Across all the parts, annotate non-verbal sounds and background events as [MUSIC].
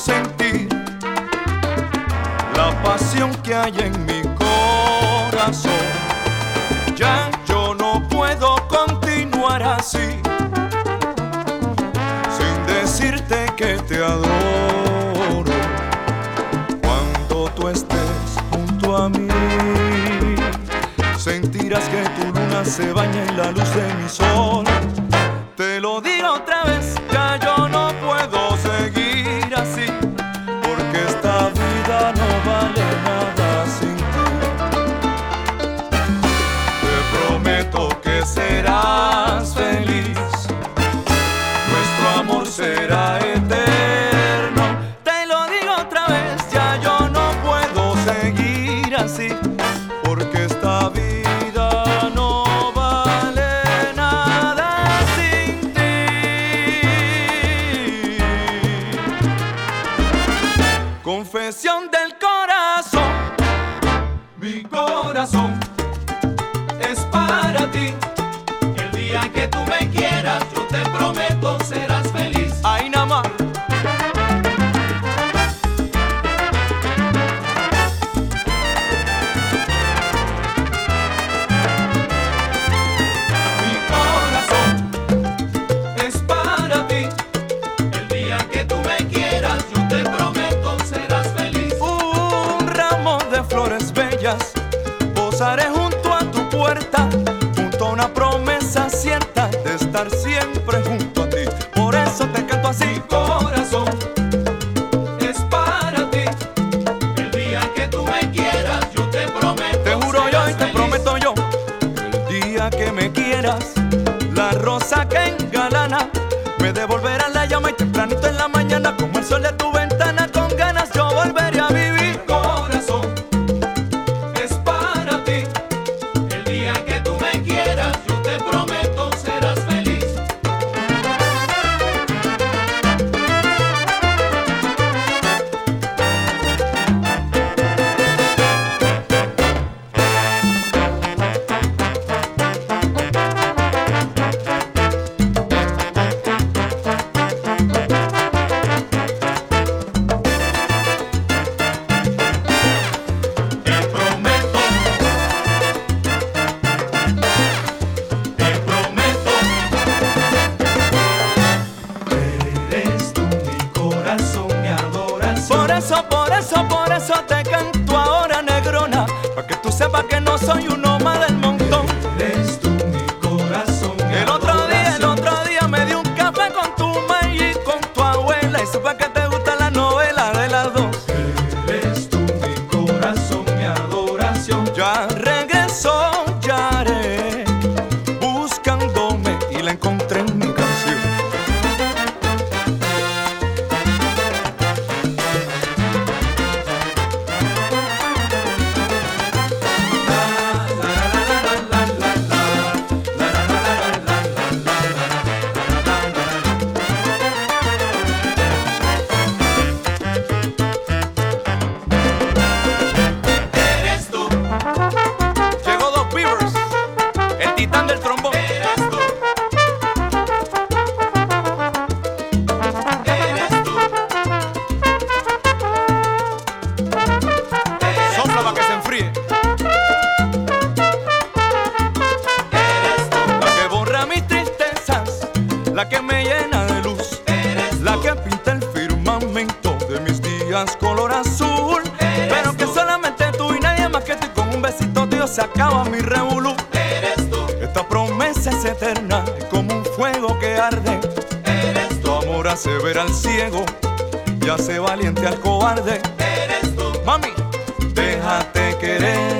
sentir la pasión que hay en mi corazón. Ya yo no puedo continuar así, sin decirte que te adoro. Cuando tú estés junto a mí, sentirás que tu luna se baña en la luz de mi sol la rosa que engalana, me devolverán la llama y tempranito en la mañana como el sol eterna como un fuego que arde. Eres tu amor hace ver al ciego y hace valiente al cobarde. Eres tú, mami, déjate querer.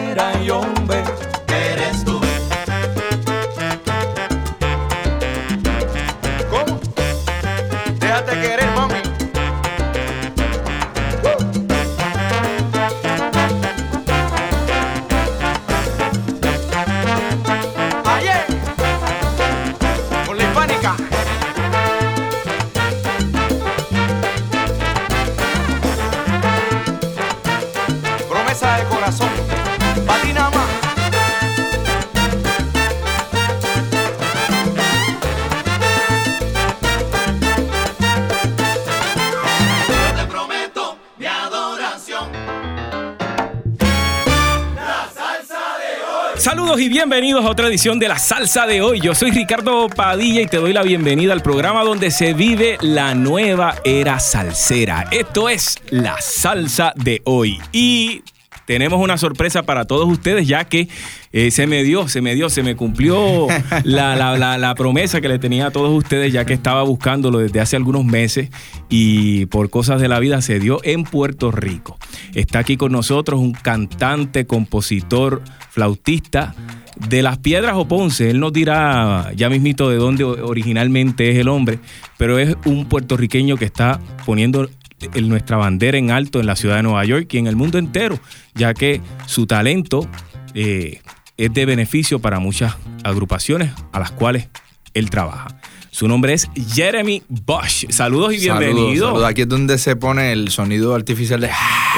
Bienvenidos a otra edición de La Salsa de hoy. Yo soy Ricardo Padilla y te doy la bienvenida al programa donde se vive la nueva era salsera. Esto es La Salsa de hoy. Y tenemos una sorpresa para todos ustedes, ya que eh, se me dio, se me dio, se me cumplió [LAUGHS] la, la, la, promesa que le tenía a todos ustedes, ya que estaba buscándolo desde hace algunos meses y por cosas de la vida se dio en Puerto Rico. Está aquí con nosotros un cantante, compositor, flautista de las Piedras o Ponce. Él nos dirá ya mismito de dónde originalmente es el hombre, pero es un puertorriqueño que está poniendo nuestra bandera en alto en la ciudad de Nueva York y en el mundo entero, ya que su talento eh, es de beneficio para muchas agrupaciones a las cuales él trabaja. Su nombre es Jeremy Bosch. Saludos y bienvenidos. Saludos, Aquí es donde se pone el sonido artificial de...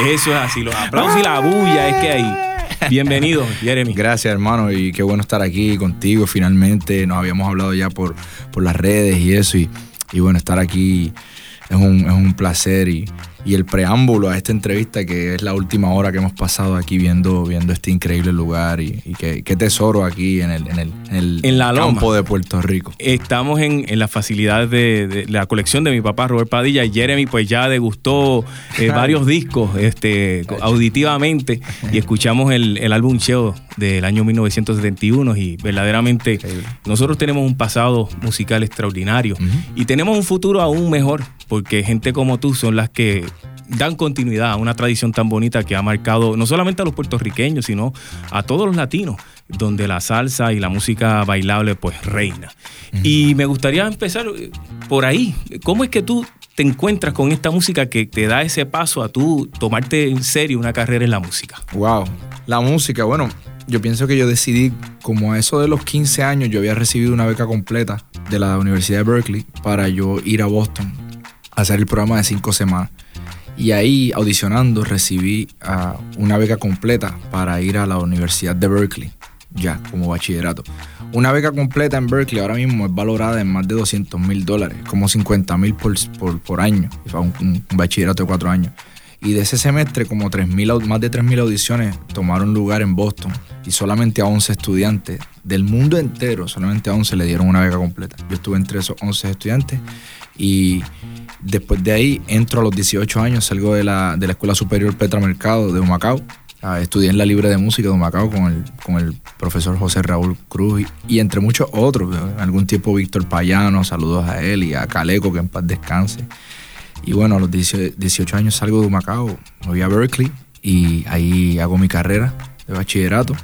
Eso es así, los aplausos y la bulla es que ahí. Bienvenido, Jeremy. Gracias, hermano, y qué bueno estar aquí contigo. Finalmente nos habíamos hablado ya por, por las redes y eso, y, y bueno, estar aquí es un, es un placer y, y el preámbulo a esta entrevista, que es la última hora que hemos pasado aquí viendo, viendo este increíble lugar y, qué, tesoro aquí en el, en el, campo de Puerto Rico. Estamos en, en las facilidades de, la colección de mi papá Robert Padilla. Jeremy pues ya degustó eh, varios discos este, auditivamente. Y escuchamos el, el álbum Cheo del año 1971 y verdaderamente nosotros tenemos un pasado musical extraordinario. Y tenemos un futuro aún mejor porque gente como tú son las que dan continuidad a una tradición tan bonita que ha marcado no solamente a los puertorriqueños, sino a todos los latinos, donde la salsa y la música bailable pues reina. Y me gustaría empezar eh, por ahí. ¿Cómo es que tú te encuentras con esta música que te da ese paso a tú tomarte en serio una carrera en la música? Wow, la música, bueno, yo pienso que yo decidí, como a eso de los 15 años, yo había recibido una beca completa de la Universidad de Berkeley para yo ir a Boston hacer el programa de cinco semanas. Y ahí, audicionando, recibí una beca completa para ir a la Universidad de Berkeley, ya como bachillerato. Una beca completa en Berkeley ahora mismo es valorada en más de 200 mil dólares, como 50 mil por, por, año, un, un, bachillerato de cuatro años. Y de ese semestre, como 3, más de 3.000 audiciones tomaron lugar en Boston y solamente a 11 estudiantes del mundo entero, solamente a 11 le dieron una beca completa. Yo estuve entre esos 11 estudiantes y después de ahí entro a los 18 años, salgo de la, de la Escuela Superior Petra Mercado de Humacao. Ah, estudié en la Libre de Música de Humacao con el, con el profesor José Raúl Cruz y, entre muchos otros. algún tiempo Víctor Payano, saludos a él y a Caleco, que en paz descanse. Y bueno, a los 18 años salgo de Humacao, me voy a Berkeley y ahí hago mi carrera de bachillerato.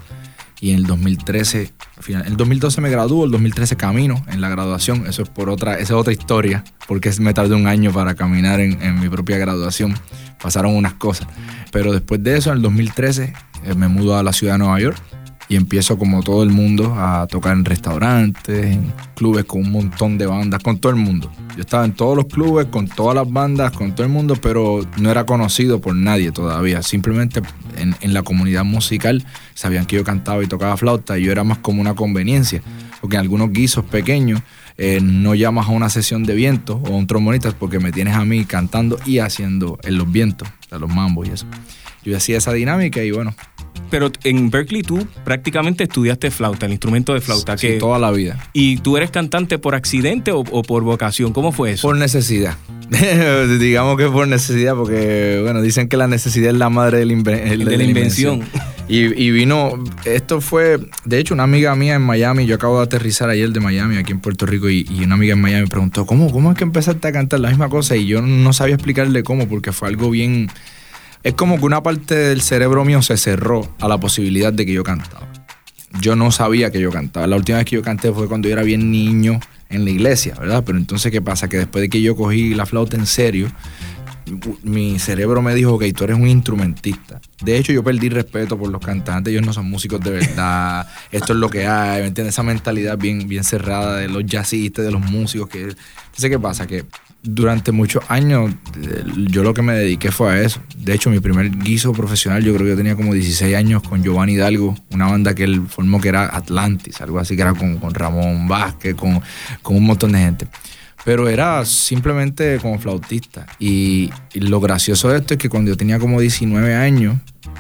Y en el 2013, en el 2012 me graduó, el 2013 camino en la graduación. Eso es por otra, esa es otra historia, porque me tardé un año para caminar en, mi propia graduación. Pasaron unas cosas. Pero después de eso, en el 2013, eh, me mudo a la ciudad de Nueva York y empiezo como todo el mundo a tocar en restaurantes, en clubes con un montón de bandas, con todo el mundo. Yo estaba en todos los clubes, con todas las bandas, con todo el mundo, pero no era conocido por nadie todavía. Simplemente en, la comunidad musical sabían que yo cantaba y tocaba flauta y yo era más como una conveniencia, porque en algunos guisos pequeños eh, no llamas a una sesión de viento o a un trombonista porque me tienes a mí cantando y haciendo en los vientos, los mambos y eso. Yo hacía esa dinámica y bueno, pero en Berkeley tú prácticamente estudiaste flauta, el instrumento de flauta. Sí, que, toda la vida. ¿Y tú eres cantante por accidente o, por vocación? ¿Cómo fue eso? Por necesidad. [LAUGHS] Digamos que por necesidad, porque, bueno, dicen que la necesidad es la madre de la, invención. Y, vino, esto fue, de hecho, una amiga mía en Miami, yo acabo de aterrizar ayer de Miami, aquí en Puerto Rico, y, y una amiga en Miami me preguntó, ¿cómo, ¿cómo es que empezaste a cantar la misma cosa? Y yo no sabía explicarle cómo, porque fue algo bien es como que una parte del cerebro mío se cerró a la posibilidad de que yo cantaba. Yo no sabía que yo cantaba. La última vez que yo canté fue cuando yo era bien niño en la iglesia, ¿verdad? Pero entonces, ¿qué pasa? Que después de que yo cogí la flauta en serio, mi cerebro me dijo, ok, tú eres un instrumentista. De hecho, yo perdí respeto por los cantantes, ellos no son músicos de verdad, [LAUGHS] esto es lo que hay, ¿me entiendes? Esa mentalidad bien, bien cerrada de los jazzistas, de los músicos. Que... Entonces, ¿qué pasa? Que durante muchos años yo lo que me dediqué fue a eso. De hecho, mi primer guiso profesional yo creo que yo tenía como 16 años con Giovanni Hidalgo, una banda que él formó que era Atlantis, algo así que era con, Ramón Vázquez, con, con, un montón de gente. Pero era simplemente como flautista. Y, y, lo gracioso de esto es que cuando yo tenía como 19 años,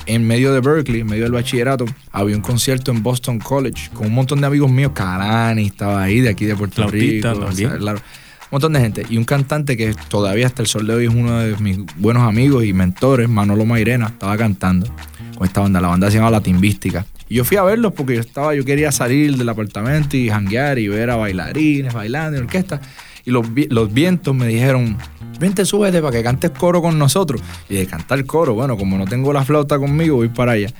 en medio de Berkeley, en medio del bachillerato, había un concierto en Boston College con un montón de amigos míos. Carani estaba ahí, de aquí de Puerto Flautista Rico. también. o sea, claro, un montón de gente. Y un cantante que todavía hasta el sol de hoy es uno de mis buenos amigos y mentores, Manolo Mairena, estaba cantando con esta banda. La banda se llama La Timbística. Y yo fui a verlos porque yo estaba, yo quería salir del apartamento y janguear y ver a bailarines bailando en orquesta. Y los, los vientos me dijeron, vente, súbete para que cantes coro con nosotros. Y de cantar coro, bueno, como no tengo la flauta conmigo, voy para allá.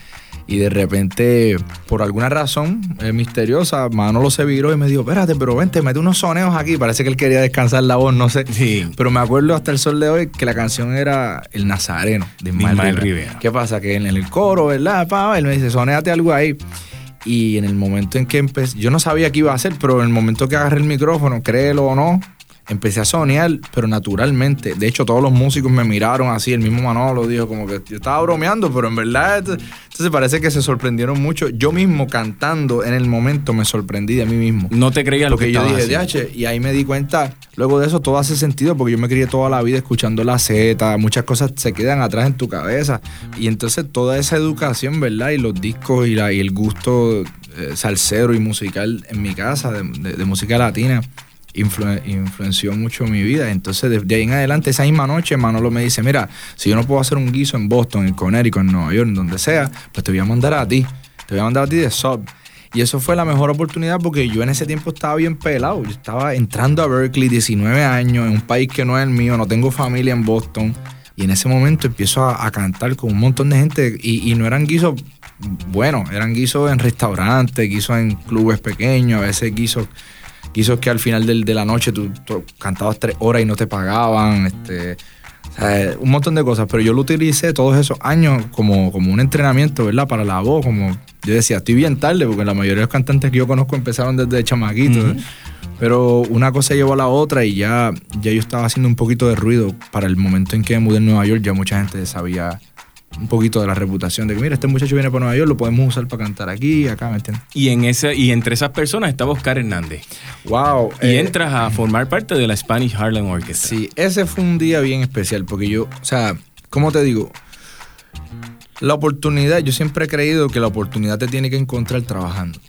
Y de repente, por alguna razón eh, misteriosa, Manolo se viró y me dijo, espérate, pero vente, mete unos soneos aquí. Parece que él quería descansar la voz, no sé. Sí. Pero me acuerdo hasta el sol de hoy que la canción era El Nazareno de Ismael, Ismael Rivera. Rivera. ¿Qué pasa? Que en el coro, ¿verdad? Pa, él me dice, sonéate algo ahí. Y en el momento en que empecé, yo no sabía qué iba a hacer, pero en el momento que agarré el micrófono, créelo o no, empecé a sonear, pero naturalmente. De hecho, todos los músicos me miraron así, el mismo Manolo dijo como que yo estaba bromeando, pero en verdad, ent- entonces parece que se sorprendieron mucho. Yo mismo cantando en el momento me sorprendí de mí mismo. No te creías lo que yo dije. DH, y ahí me di cuenta, luego de eso todo hace sentido, porque yo me crié toda la vida escuchando la Z, muchas cosas se quedan atrás en tu cabeza. Y entonces toda esa educación, ¿verdad? Y los discos y, la, y el gusto eh, salsero y musical en mi casa, de, de- de música latina, influ- influenció mucho mi vida. Entonces, desde ahí en adelante, esa misma noche, Manolo me dice, mira, si yo no puedo hacer un guiso en Boston, en Connecticut, en Nueva York, en donde sea, pues te voy a mandar a ti. Te voy a mandar a ti de sub. Y eso fue la mejor oportunidad porque yo en ese tiempo estaba bien pelado. Yo estaba entrando a Berkeley, 19 años, en un país que no es el mío, no tengo familia en Boston. Y en ese momento empiezo a, a cantar con un montón de gente y, y no eran guisos buenos, eran guisos en restaurantes, guisos en clubes pequeños, a veces guisos, guisos que al final del- de la noche tú, tú cantabas tres horas y no te pagaban. Este, o sea, un montón de cosas, pero yo lo utilicé todos esos años como, como un entrenamiento, ¿verdad? Para la voz, como yo decía, estoy bien tarde, porque la mayoría de los cantantes que yo conozco empezaron desde chamaquitos. Pero una cosa llevó a la otra y ya, ya yo estaba haciendo un poquito de ruido para el momento en que me mudé en Nueva York, ya mucha gente sabía un poquito de la reputación de que, mira, este muchacho viene para Nueva York, lo podemos usar para cantar aquí, acá, ¿me entiendes? Y, en ese, y entre esas personas estaba Oscar Hernández. Wow. Y entras a formar parte de la Spanish Harlem Orchestra. Sí, ese fue un día bien especial porque yo, o sea, ¿cómo te digo? La oportunidad, yo siempre he creído que la oportunidad te tiene que encontrar trabajando.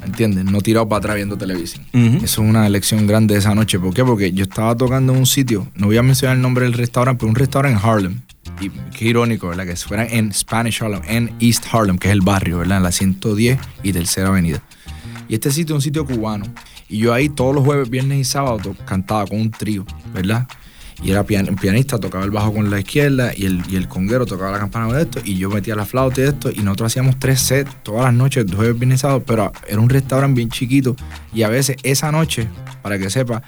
¿Me entiendes? No tirado para atrás viendo televisión. Eso es una lección grande de esa noche. ¿Por qué? Porque yo estaba tocando en un sitio, no voy a mencionar el nombre del restaurante, pero un restaurante en Harlem. Y qué irónico, ¿verdad? Que fuera en Spanish Harlem, en East Harlem, que es el barrio, ¿verdad? En la 110 y Tercera Avenida. Y este sitio es un sitio cubano. Y yo ahí todos los jueves, viernes y sábados to- cantaba con un trío, ¿verdad? Y era pian- pianista, tocaba el bajo con la izquierda y el, y el conguero tocaba la campana de esto. Y yo metía la flauta y esto. Y nosotros hacíamos tres sets todas las noches, jueves, viernes sábado. Pero era un restaurante bien chiquito. Y a veces esa noche, para que sepa,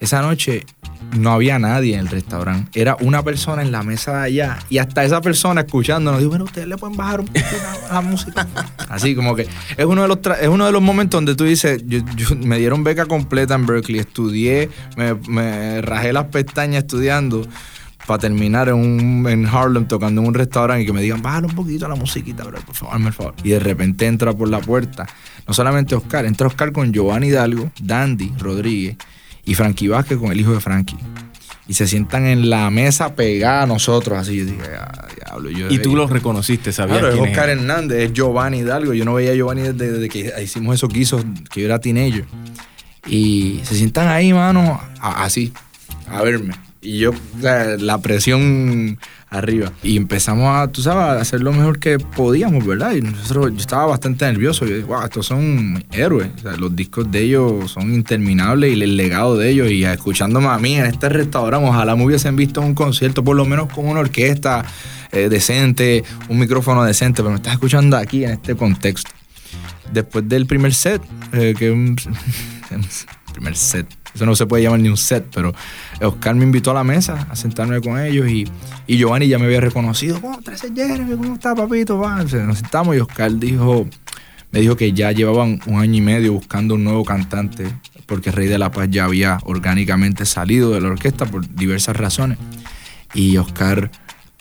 esa noche no había nadie en el restaurante. Era una persona en la mesa de allá. Y hasta esa persona escuchándonos dijo, bueno, ustedes le pueden bajar un poquito la, la música. [LAUGHS] Así como que es uno de los, tra- es uno de los momentos donde tú dices, yo, yo- me dieron beca completa en Berkeley, estudié, me, me rajé las pestañas estudiando para terminar en, un, en Harlem tocando en un restaurante y que me digan, bájale un poquito la musiquita, bro, por favor, el favor. Y de repente entra por la puerta, no solamente Oscar, entra Oscar con Giovanni Hidalgo, Dandy Rodríguez y Frankie Vázquez con el hijo de Frankie. Y se sientan en la mesa pegada a nosotros, así. Yo dije, ah, diablo. Yo Y tú los reconociste, sabías Claro, es quién Oscar era. Hernández, es Giovanni Hidalgo. Yo no veía a Giovanni desde, desde que hicimos esos guisos, que yo era teenager. Y se sientan ahí, mano, a- así, a verme. Y yo, la presión arriba. Y empezamos a, tú sabes, a hacer lo mejor que podíamos, ¿verdad? Y nosotros, yo estaba bastante nervioso. Yo dije, wow, estos son héroes. Los discos de ellos son interminables y el legado de ellos. Y escuchándome a mí en este restaurante, ojalá me hubiesen visto un concierto, por lo menos con una orquesta eh, decente, un micrófono decente, pero me estás escuchando aquí en este contexto. Después del primer set, eh, que [LAUGHS] primer set, eso no se puede llamar ni un set, pero Oscar me invitó a la mesa a sentarme con ellos y, y Giovanni ya me había reconocido, ¿cómo estás, Jeremy? ¿Cómo está, papito? Nos sentamos y Oscar dijo, me dijo que ya llevaban un año y medio buscando un nuevo cantante, porque Rey de la Paz ya había orgánicamente salido de la orquesta por diversas razones. Y Oscar,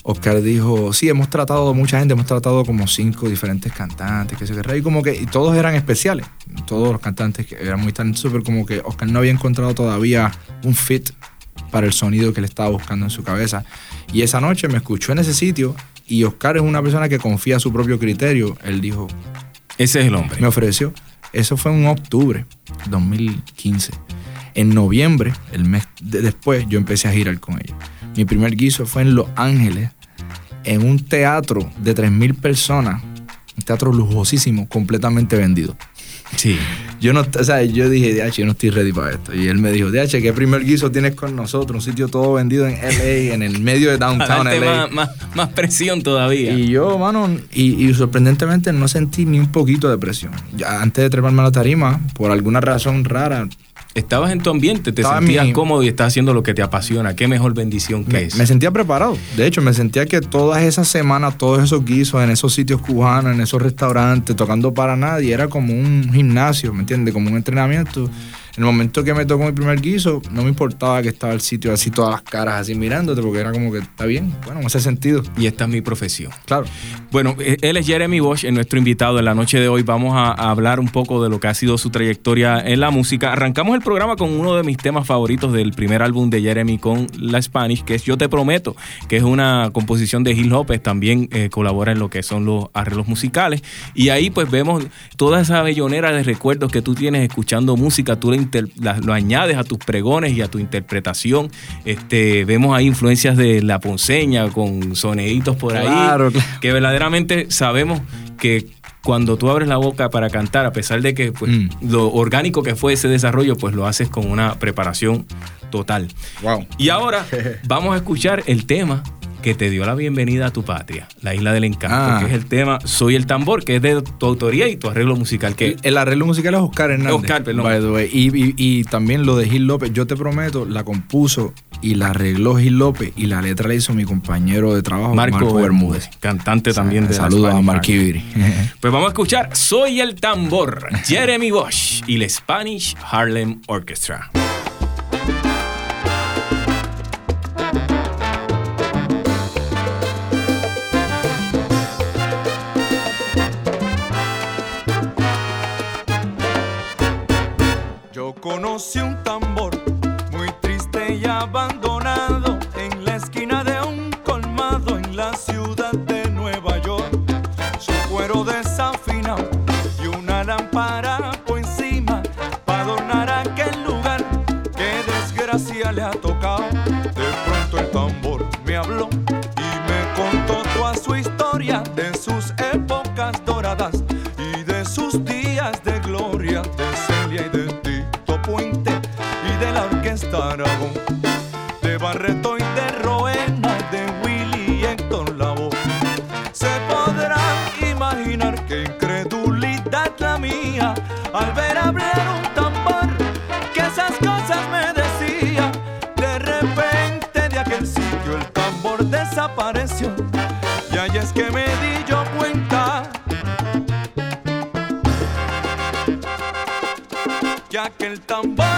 Oscar dijo, sí, hemos tratado mucha gente, hemos tratado como cinco diferentes cantantes, que se que y como que y todos eran especiales, todos los cantantes que eran muy talentosos, pero como que Oscar no había encontrado todavía un fit para el sonido que le estaba buscando en su cabeza. Y esa noche me escuchó en ese sitio Y Oscar es una persona que confía su propio criterio. Él dijo, Ese es el hombre. me ofreció. Eso fue en octubre 2015. En noviembre, el mes de- después, yo empecé a girar con ella. Mi primer guiso fue en Los Ángeles, en un teatro de 3.000 personas. Un teatro lujosísimo, completamente vendido. Sí. Yo no, o sea, yo dije, DH, yo no estoy ready para esto. Y él me dijo, DH, ¿qué primer guiso tienes con nosotros? Un sitio todo vendido en LA, en el medio de downtown LA. más, más, más presión todavía. Y yo, mano, y, y sorprendentemente no sentí ni un poquito de presión. Ya antes de treparme a la tarima, por alguna razón rara, Estabas en tu ambiente, te Estaba sentías mi- cómodo y estás haciendo lo que te apasiona. Qué mejor bendición que me, es. me sentía preparado. De hecho, me sentía que todas esas semanas, todos esos guisos en esos sitios cubanos, en esos restaurantes, tocando para nadie, era como un gimnasio, ¿me entiendes? Como un entrenamiento. En el momento que me tocó mi primer guiso, no me importaba que estaba el sitio así, todas las caras así mirándote, porque era como que está bien. Bueno, en ese sentido. Y esta es mi profesión. Claro. Bueno, eh, él es Jeremy Bosch, es nuestro invitado en la noche de hoy. Vamos a, a hablar un poco de lo que ha sido su trayectoria en la música. Arrancamos el programa con uno de mis temas favoritos del primer álbum de Jeremy con la Spanish, que es Yo Te Prometo, que es una composición de Gil López. También eh, colabora en lo que son los arreglos musicales. Y ahí pues vemos toda esa bellonera de recuerdos que tú tienes escuchando música. Tú la inter- la- lo añades a tus pregones y a tu interpretación. Este, vemos ahí influencias de la ponceña con soneditos por ahí Claro, claro. que verdaderamente sabemos que cuando tú abres la boca para cantar, a pesar de que pues, Mm. lo orgánico que fue ese desarrollo, pues lo haces con una preparación total. Wow. Y ahora [LAUGHS] vamos a escuchar el tema que te dio la bienvenida a tu patria, la isla del encanto, Ah. que es el tema Soy el tambor, que es de tu autoría y tu arreglo musical. Que El, el arreglo musical es Oscar Hernández. Oscar, perdón. by the way. Y, y- y también lo de Gil López, yo te prometo, la compuso y la arregló Gil López y la letra la hizo mi compañero de trabajo, Marco, Bermúdez, cantante también de la Saludos a Spanish Marky Harlem. Viri. Pues vamos a escuchar Soy el tambor, Jeremy Bosch y la Spanish Harlem Orchestra. Conocí un tambor muy triste y abandonado en la esquina de un colmado en la ciudad de Nueva York. Su cuero desafinado y una lámpara por encima para adornar aquel lugar. Qué desgracia le ha tocado. De pronto el tambor me habló y me contó toda su historia de sus épocas doradas y de sus días de gloria de Celia y de De Barreto y de Roena de Willy y Héctor Lavoe. Se podrán imaginar qué incredulidad la mía al ver hablar un tambor que esas cosas me decía. De repente de aquel sitio el tambor desapareció. Y ahí es que me di yo cuenta que aquel tambor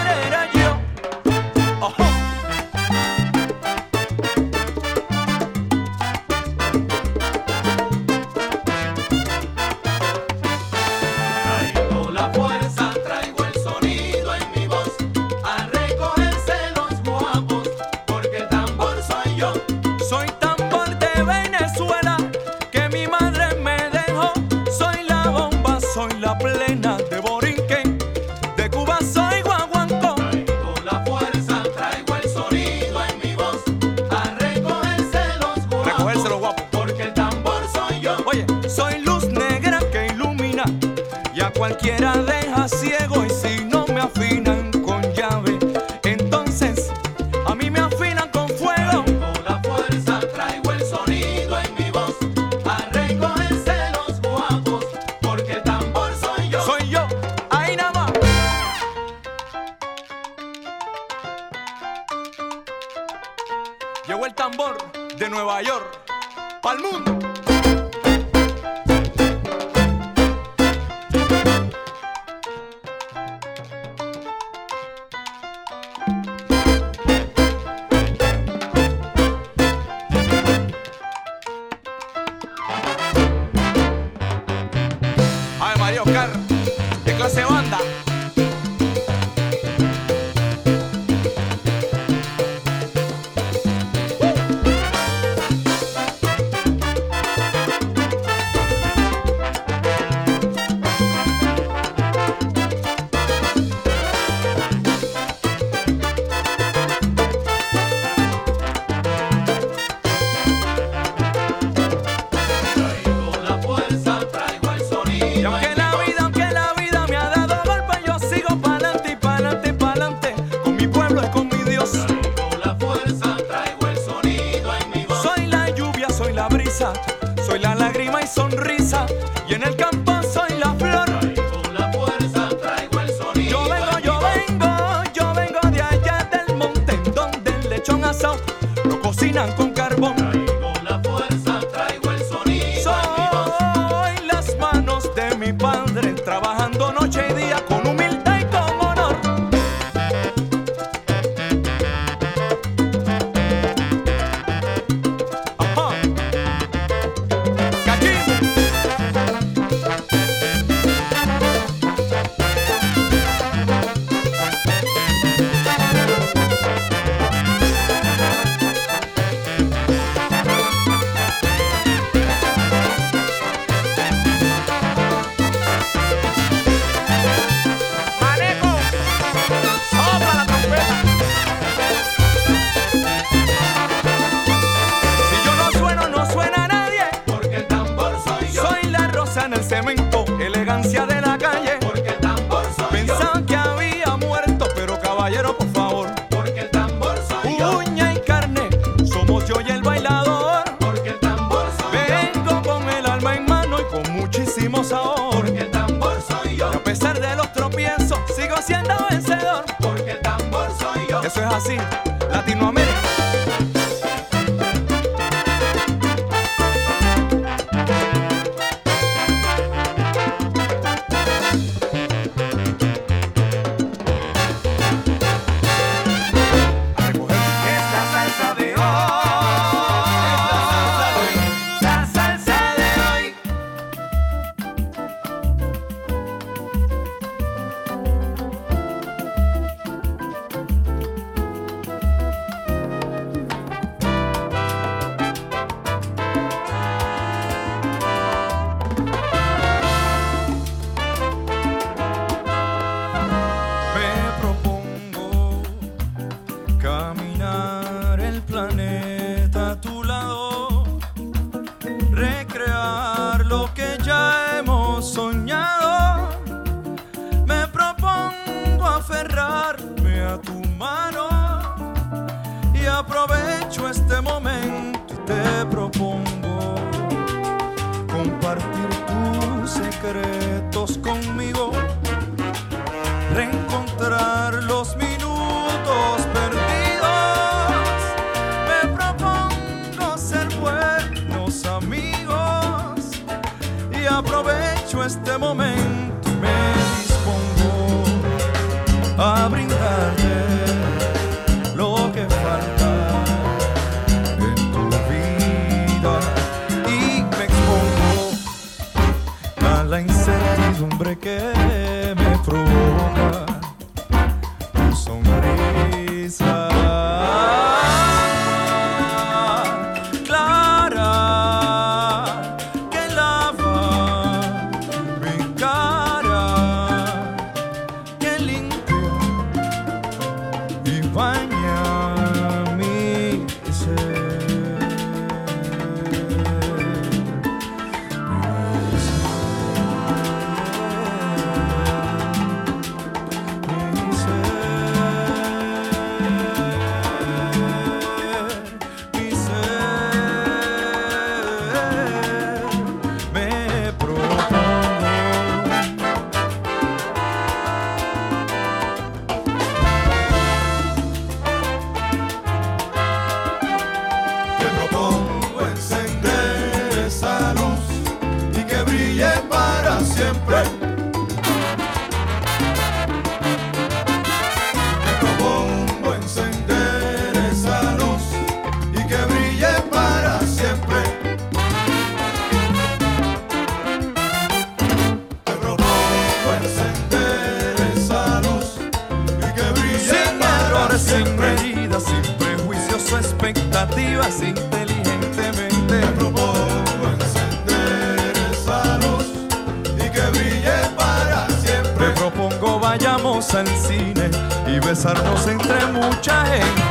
besarnos entre mucha gente.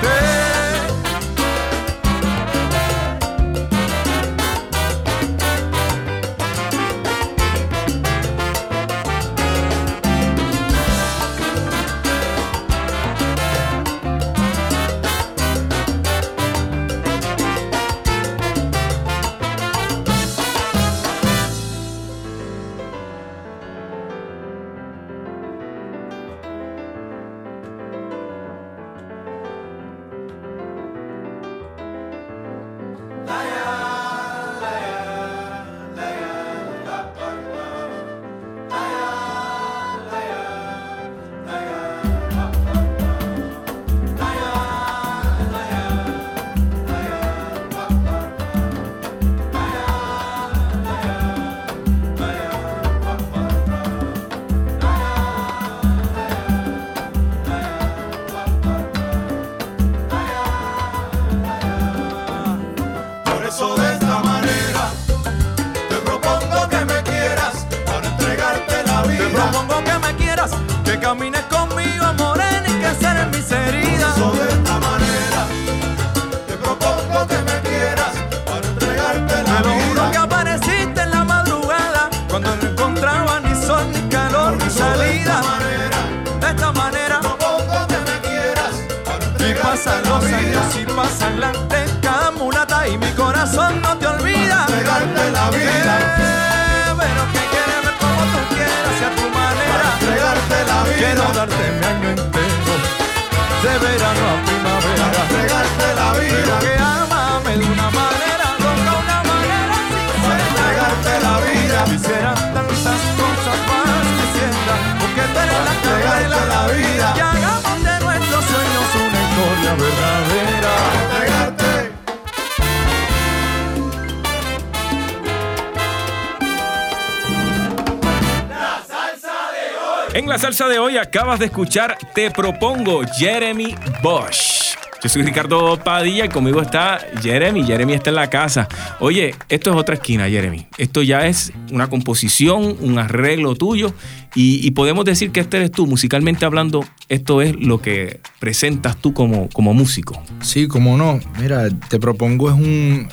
La salsa de hoy acabas de escuchar Te propongo Jeremy Bosch. Yo soy Ricardo Padilla y conmigo está Jeremy. Jeremy está en la casa. Oye, esto es otra esquina, Jeremy. Esto ya es una composición, un arreglo tuyo y, podemos decir que este eres tú. Musicalmente hablando, esto es lo que presentas tú como, como músico. Sí, cómo no. Mira, te propongo es un.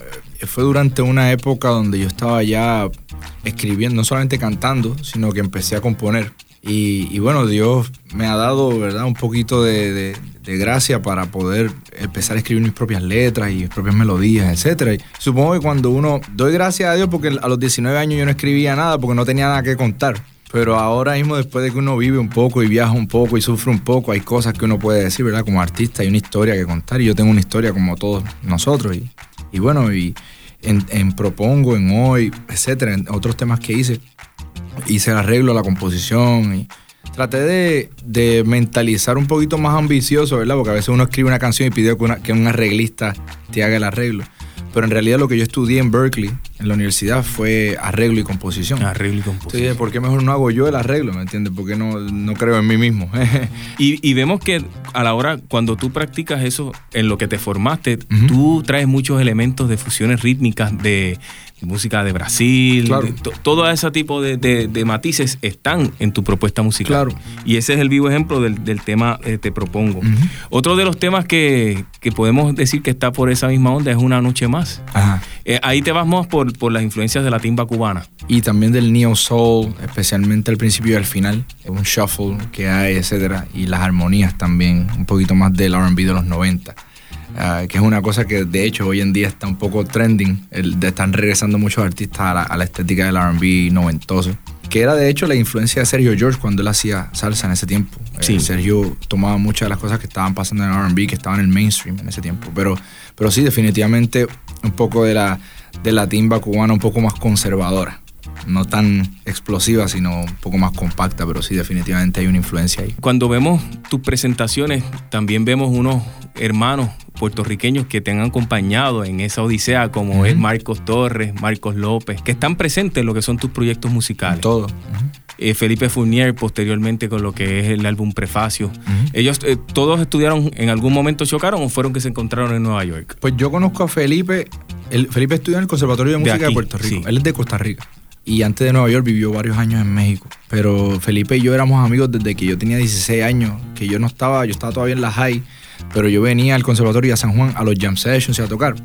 Fue durante una época donde yo estaba ya escribiendo, no solamente cantando, sino que empecé a componer. Y, bueno, Dios me ha dado, ¿verdad?, un poquito de, gracia para poder empezar a escribir mis propias letras y mis propias melodías, etc. Y supongo que cuando uno. Doy gracias a Dios porque a los 19 años yo no escribía nada porque no tenía nada que contar. Pero ahora mismo, después de que uno vive un poco y viaja un poco y sufre un poco, hay cosas que uno puede decir, ¿verdad? Como artista, hay una historia que contar y yo tengo una historia como todos nosotros. Y, bueno, y en, en Propongo, en Hoy, etcétera, en otros temas que hice, hice el arreglo, la composición y traté de, de mentalizar un poquito más ambicioso, ¿verdad? Porque a veces uno escribe una canción y pide que, que un arreglista te haga el arreglo. Pero en realidad lo que yo estudié en Berkeley, en la universidad, fue arreglo y composición. Arreglo y Entonces composición. dije, ¿por qué mejor no hago yo el arreglo? ¿Me entiendes? Porque no, no creo en mí mismo. [LAUGHS] Y, y vemos que a la hora, cuando tú practicas eso, en lo que te formaste, Ujú. tú traes muchos elementos de fusiones rítmicas de, música de Brasil. Claro. de to- todo ese tipo de, de- de matices están en tu propuesta musical. Claro. Y ese es el vivo ejemplo del, del tema eh, Te Propongo. Ujú. Otro de los temas que, que podemos decir que está por esa misma onda es Una Noche Más. Ajá. Eh, ahí te vas más por, por las influencias de la timba cubana. y también del neo soul, especialmente al principio y al final, un shuffle que hay, etcétera, y las armonías también, un poquito más del R&B de los 90, ah, que es una cosa que de hecho hoy en día está un poco trending, el, están regresando muchos artistas a la, a la estética del R&B noventoso, que era de hecho la influencia de Sergio George cuando él hacía salsa en ese tiempo. Eh, Sí. Sergio tomaba muchas de las cosas que estaban pasando en el R&B, que estaban en el mainstream en ese tiempo, pero, pero sí, definitivamente un poco de la, de la timba cubana un poco más conservadora no tan explosiva, sino un poco más compacta, pero sí, definitivamente hay una influencia ahí. Cuando vemos tus presentaciones, también vemos unos hermanos puertorriqueños que te han acompañado en esa odisea, como es Marcos Torres, Marcos López, que están presentes en lo que son tus proyectos musicales. Todo. Eh, Felipe Fournier, posteriormente con lo que es el álbum Prefacio. Ellos eh, todos estudiaron, en algún momento chocaron o fueron que se encontraron en Nueva York. Pues yo conozco a Felipe. El, Felipe estudia en el Conservatorio de Música de, aquí, Puerto Rico. sí. Él es de Costa Rica. Y antes de Nueva York vivió varios años en México. Pero Felipe y yo éramos amigos desde que yo tenía 16 años, que yo no estaba, yo estaba todavía en la high, pero yo venía al conservatorio de San Juan a los jam sessions y a tocar.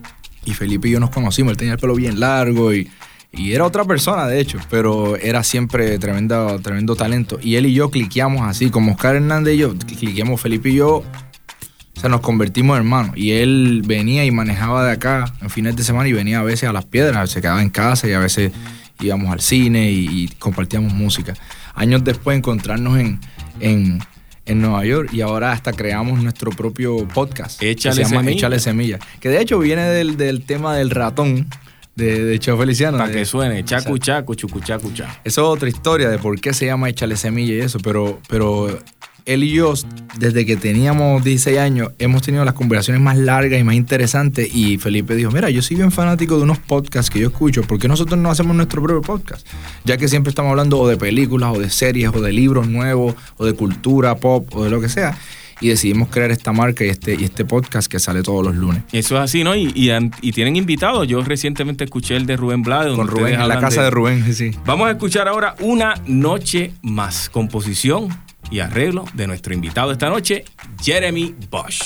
Y Felipe y yo nos conocimos, él tenía el pelo bien largo y, y era otra persona, de hecho, pero era siempre tremendo, tremendo talento. Y él y yo cliqueamos así, como Oscar Hernández y yo, cliqueamos Felipe y yo o sea, nos convertimos en hermanos. Y él venía y manejaba de acá en fines de semana y venía a veces a las piedras, se quedaba en casa y a veces íbamos al cine y, y compartíamos música. Años después encontrarnos en, en, en Nueva York y ahora hasta creamos nuestro propio podcast. que Échale se llama Semilla. Échale Semilla. Que de hecho viene del, del tema del ratón de, de Cheo Feliciano. Para que suene, chacu, chacu, chucu, chacu, cha. eso es otra historia de por qué se llama Échale Semilla y eso, pero, pero él y yo, desde que teníamos 16 años, hemos tenido las conversaciones más largas y más interesantes. Y Felipe dijo: Mira, yo soy bien fanático de unos podcasts que yo escucho, ¿por qué nosotros no hacemos nuestro propio podcast? Ya que siempre estamos hablando o de películas, o de series, o de libros nuevos, o de cultura pop, o de lo que sea. Y decidimos crear esta marca y este, y este podcast que sale todos los lunes. Eso es así, ¿no? Y, y tienen invitados. Yo recientemente escuché el de Rubén Blades. Con Rubén, en la casa de, Rubén, sí. Vamos a escuchar ahora una noche más. Composición y arreglo de nuestro invitado esta noche, Jeremy Bosch.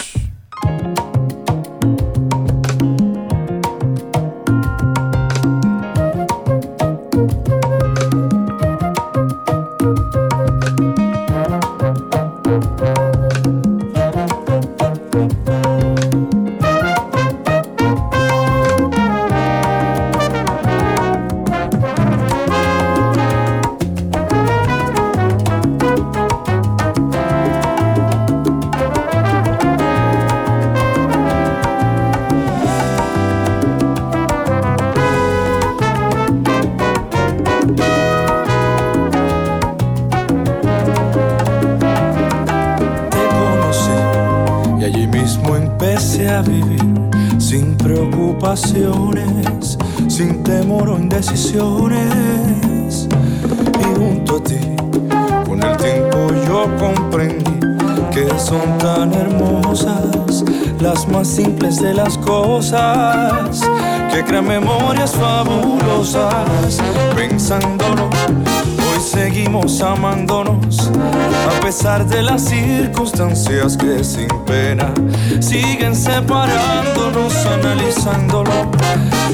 De las circunstancias que sin pena siguen separándonos analizándolo.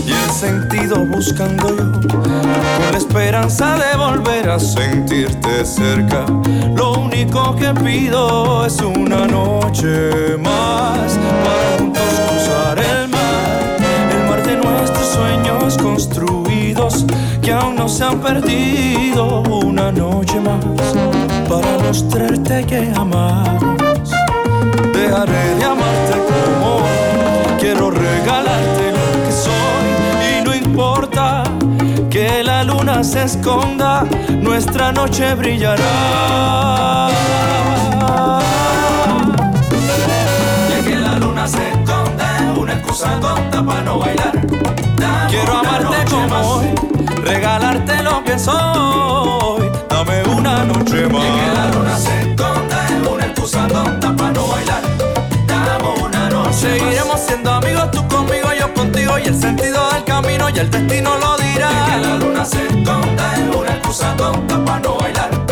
Y el sentido buscando yo con la esperanza de volver a sentirte cerca. Lo único que pido es una noche más para juntos cruzar el mar, el mar de nuestros sueños construidos que aún no se han perdido. Una noche más para mostrarte que amamos. Dejaré de amarte como hoy. quiero regalarte lo que soy y no importa que la luna se esconda, nuestra noche brillará. Y que la luna se esconde, una excusa tonta para no bailar. Dame Quiero amarte como más. hoy, regalarte lo que soy. Noche más. Y que la luna se esconde, una excusa tonta para no bailar. Dame una noche más. Seguiremos siendo amigos, tú conmigo, yo contigo. Y el sentido del camino y el destino lo Que dirá. la luna se esconde, una excusa tonta para no bailar.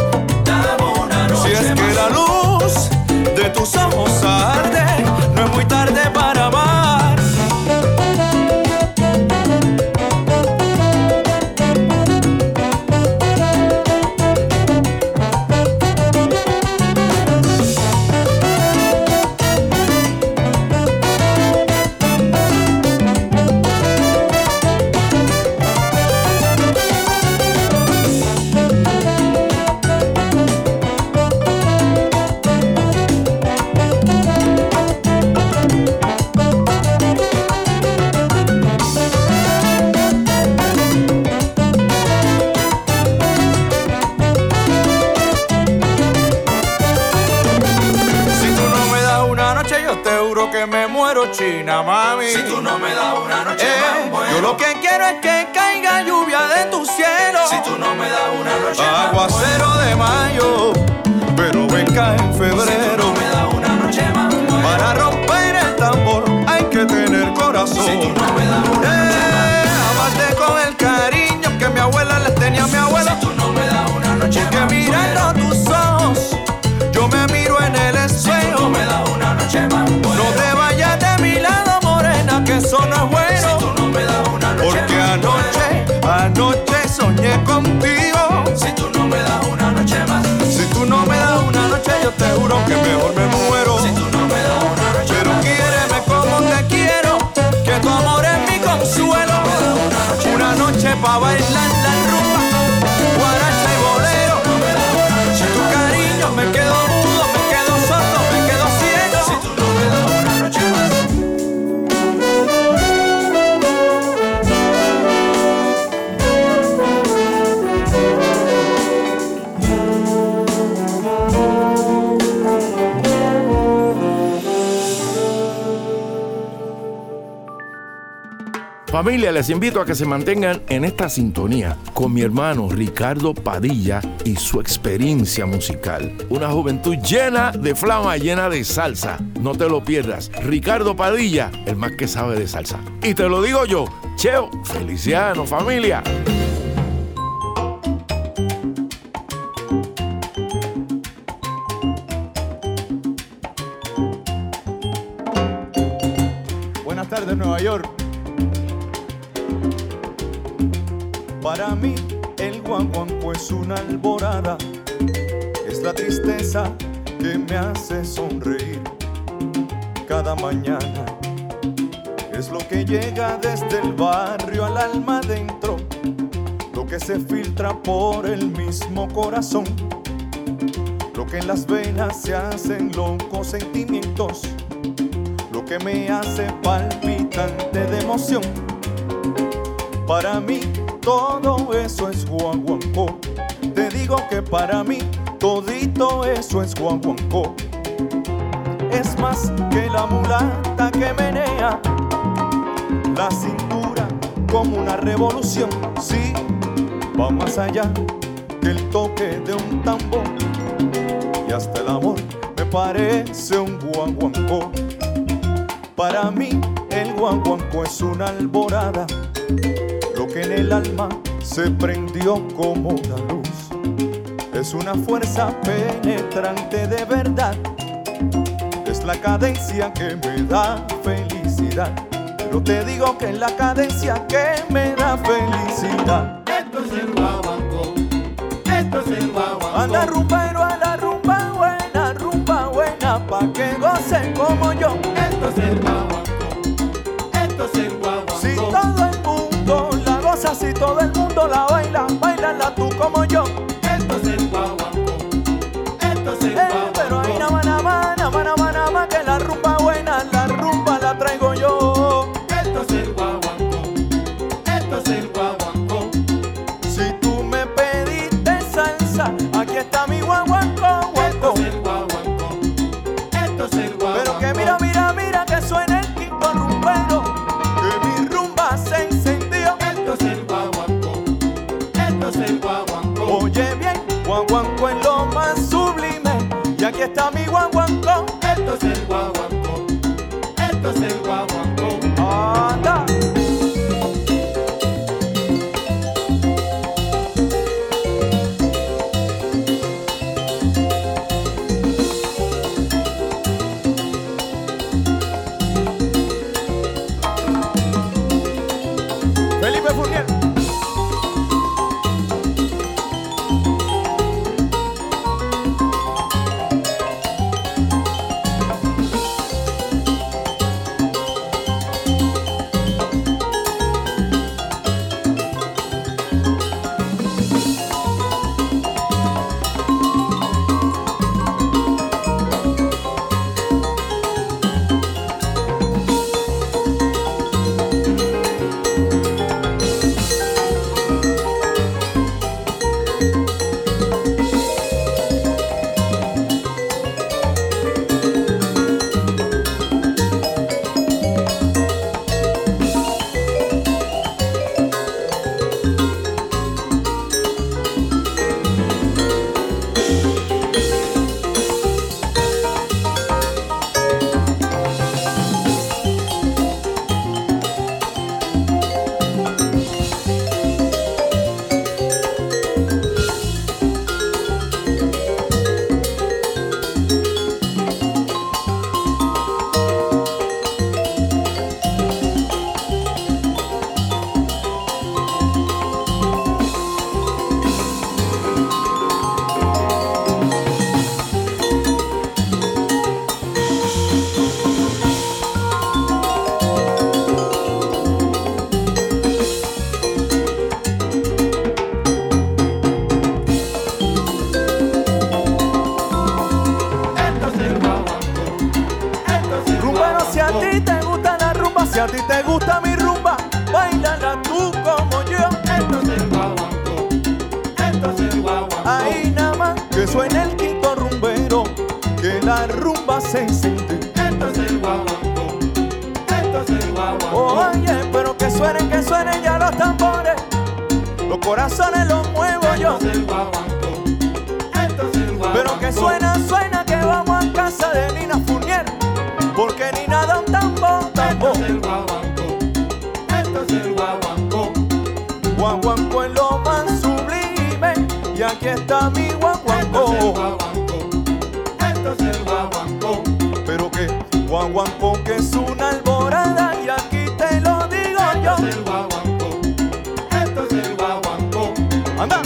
Familia, les invito a que se mantengan en esta sintonía con mi hermano Ricardo Padilla y su experiencia musical. Una juventud llena de flama, llena de salsa. No te lo pierdas. Ricardo Padilla, el más que sabe de salsa. Y te lo digo yo, Cheo, Feliciano, familia. Buenas tardes, Nueva York. Para mí, el guaguanco es una alborada. Es la tristeza que me hace sonreír cada mañana. Es lo que llega desde el barrio al alma adentro. Lo que se filtra por el mismo corazón. Lo que en las venas se hacen locos sentimientos lo que me hace palpitante de emoción. Para mí todo eso es guaguancó. Te digo que para mí todito eso es guaguancó. es más que la mulata que menea la cintura como una revolución. Sí, va más allá que el toque de un tambor y hasta el amor me parece un guaguancó. Para mí el guaguancó es una alborada, que en el alma se prendió como una luz. Es una fuerza penetrante de verdad, es la cadencia que me da felicidad. Pero te digo que es la cadencia que me da felicidad. Esto es el guaguancó, esto es el guaguancó. A la rumbero, a la rumba buena, rumba buena, pa' que gocen como yo. Esto es el guaguancó, tú como yo. Mi rumba, bailala tú como yo. Esto es el guaguancó, esto es el guaguancó. Ahí nada más que suena el quinto rumbero, que la rumba se enciende. Esto es el guaguancó, esto es el guaguancó. Oye, pero que suenen, que suenen ya los tambores, los corazones los muevo yo. Esto es el guaguancó, esto es el guaguancó. Pero que suena, suena que vamos a casa de Nina Fournier, porque ni aquí está mi Esto es el guaguancó. esto es el guaguancó. Pero que guaguancó que es una alborada, y aquí te lo digo yo. Esto es el guaguancó, esto es el guaguancó. Anda.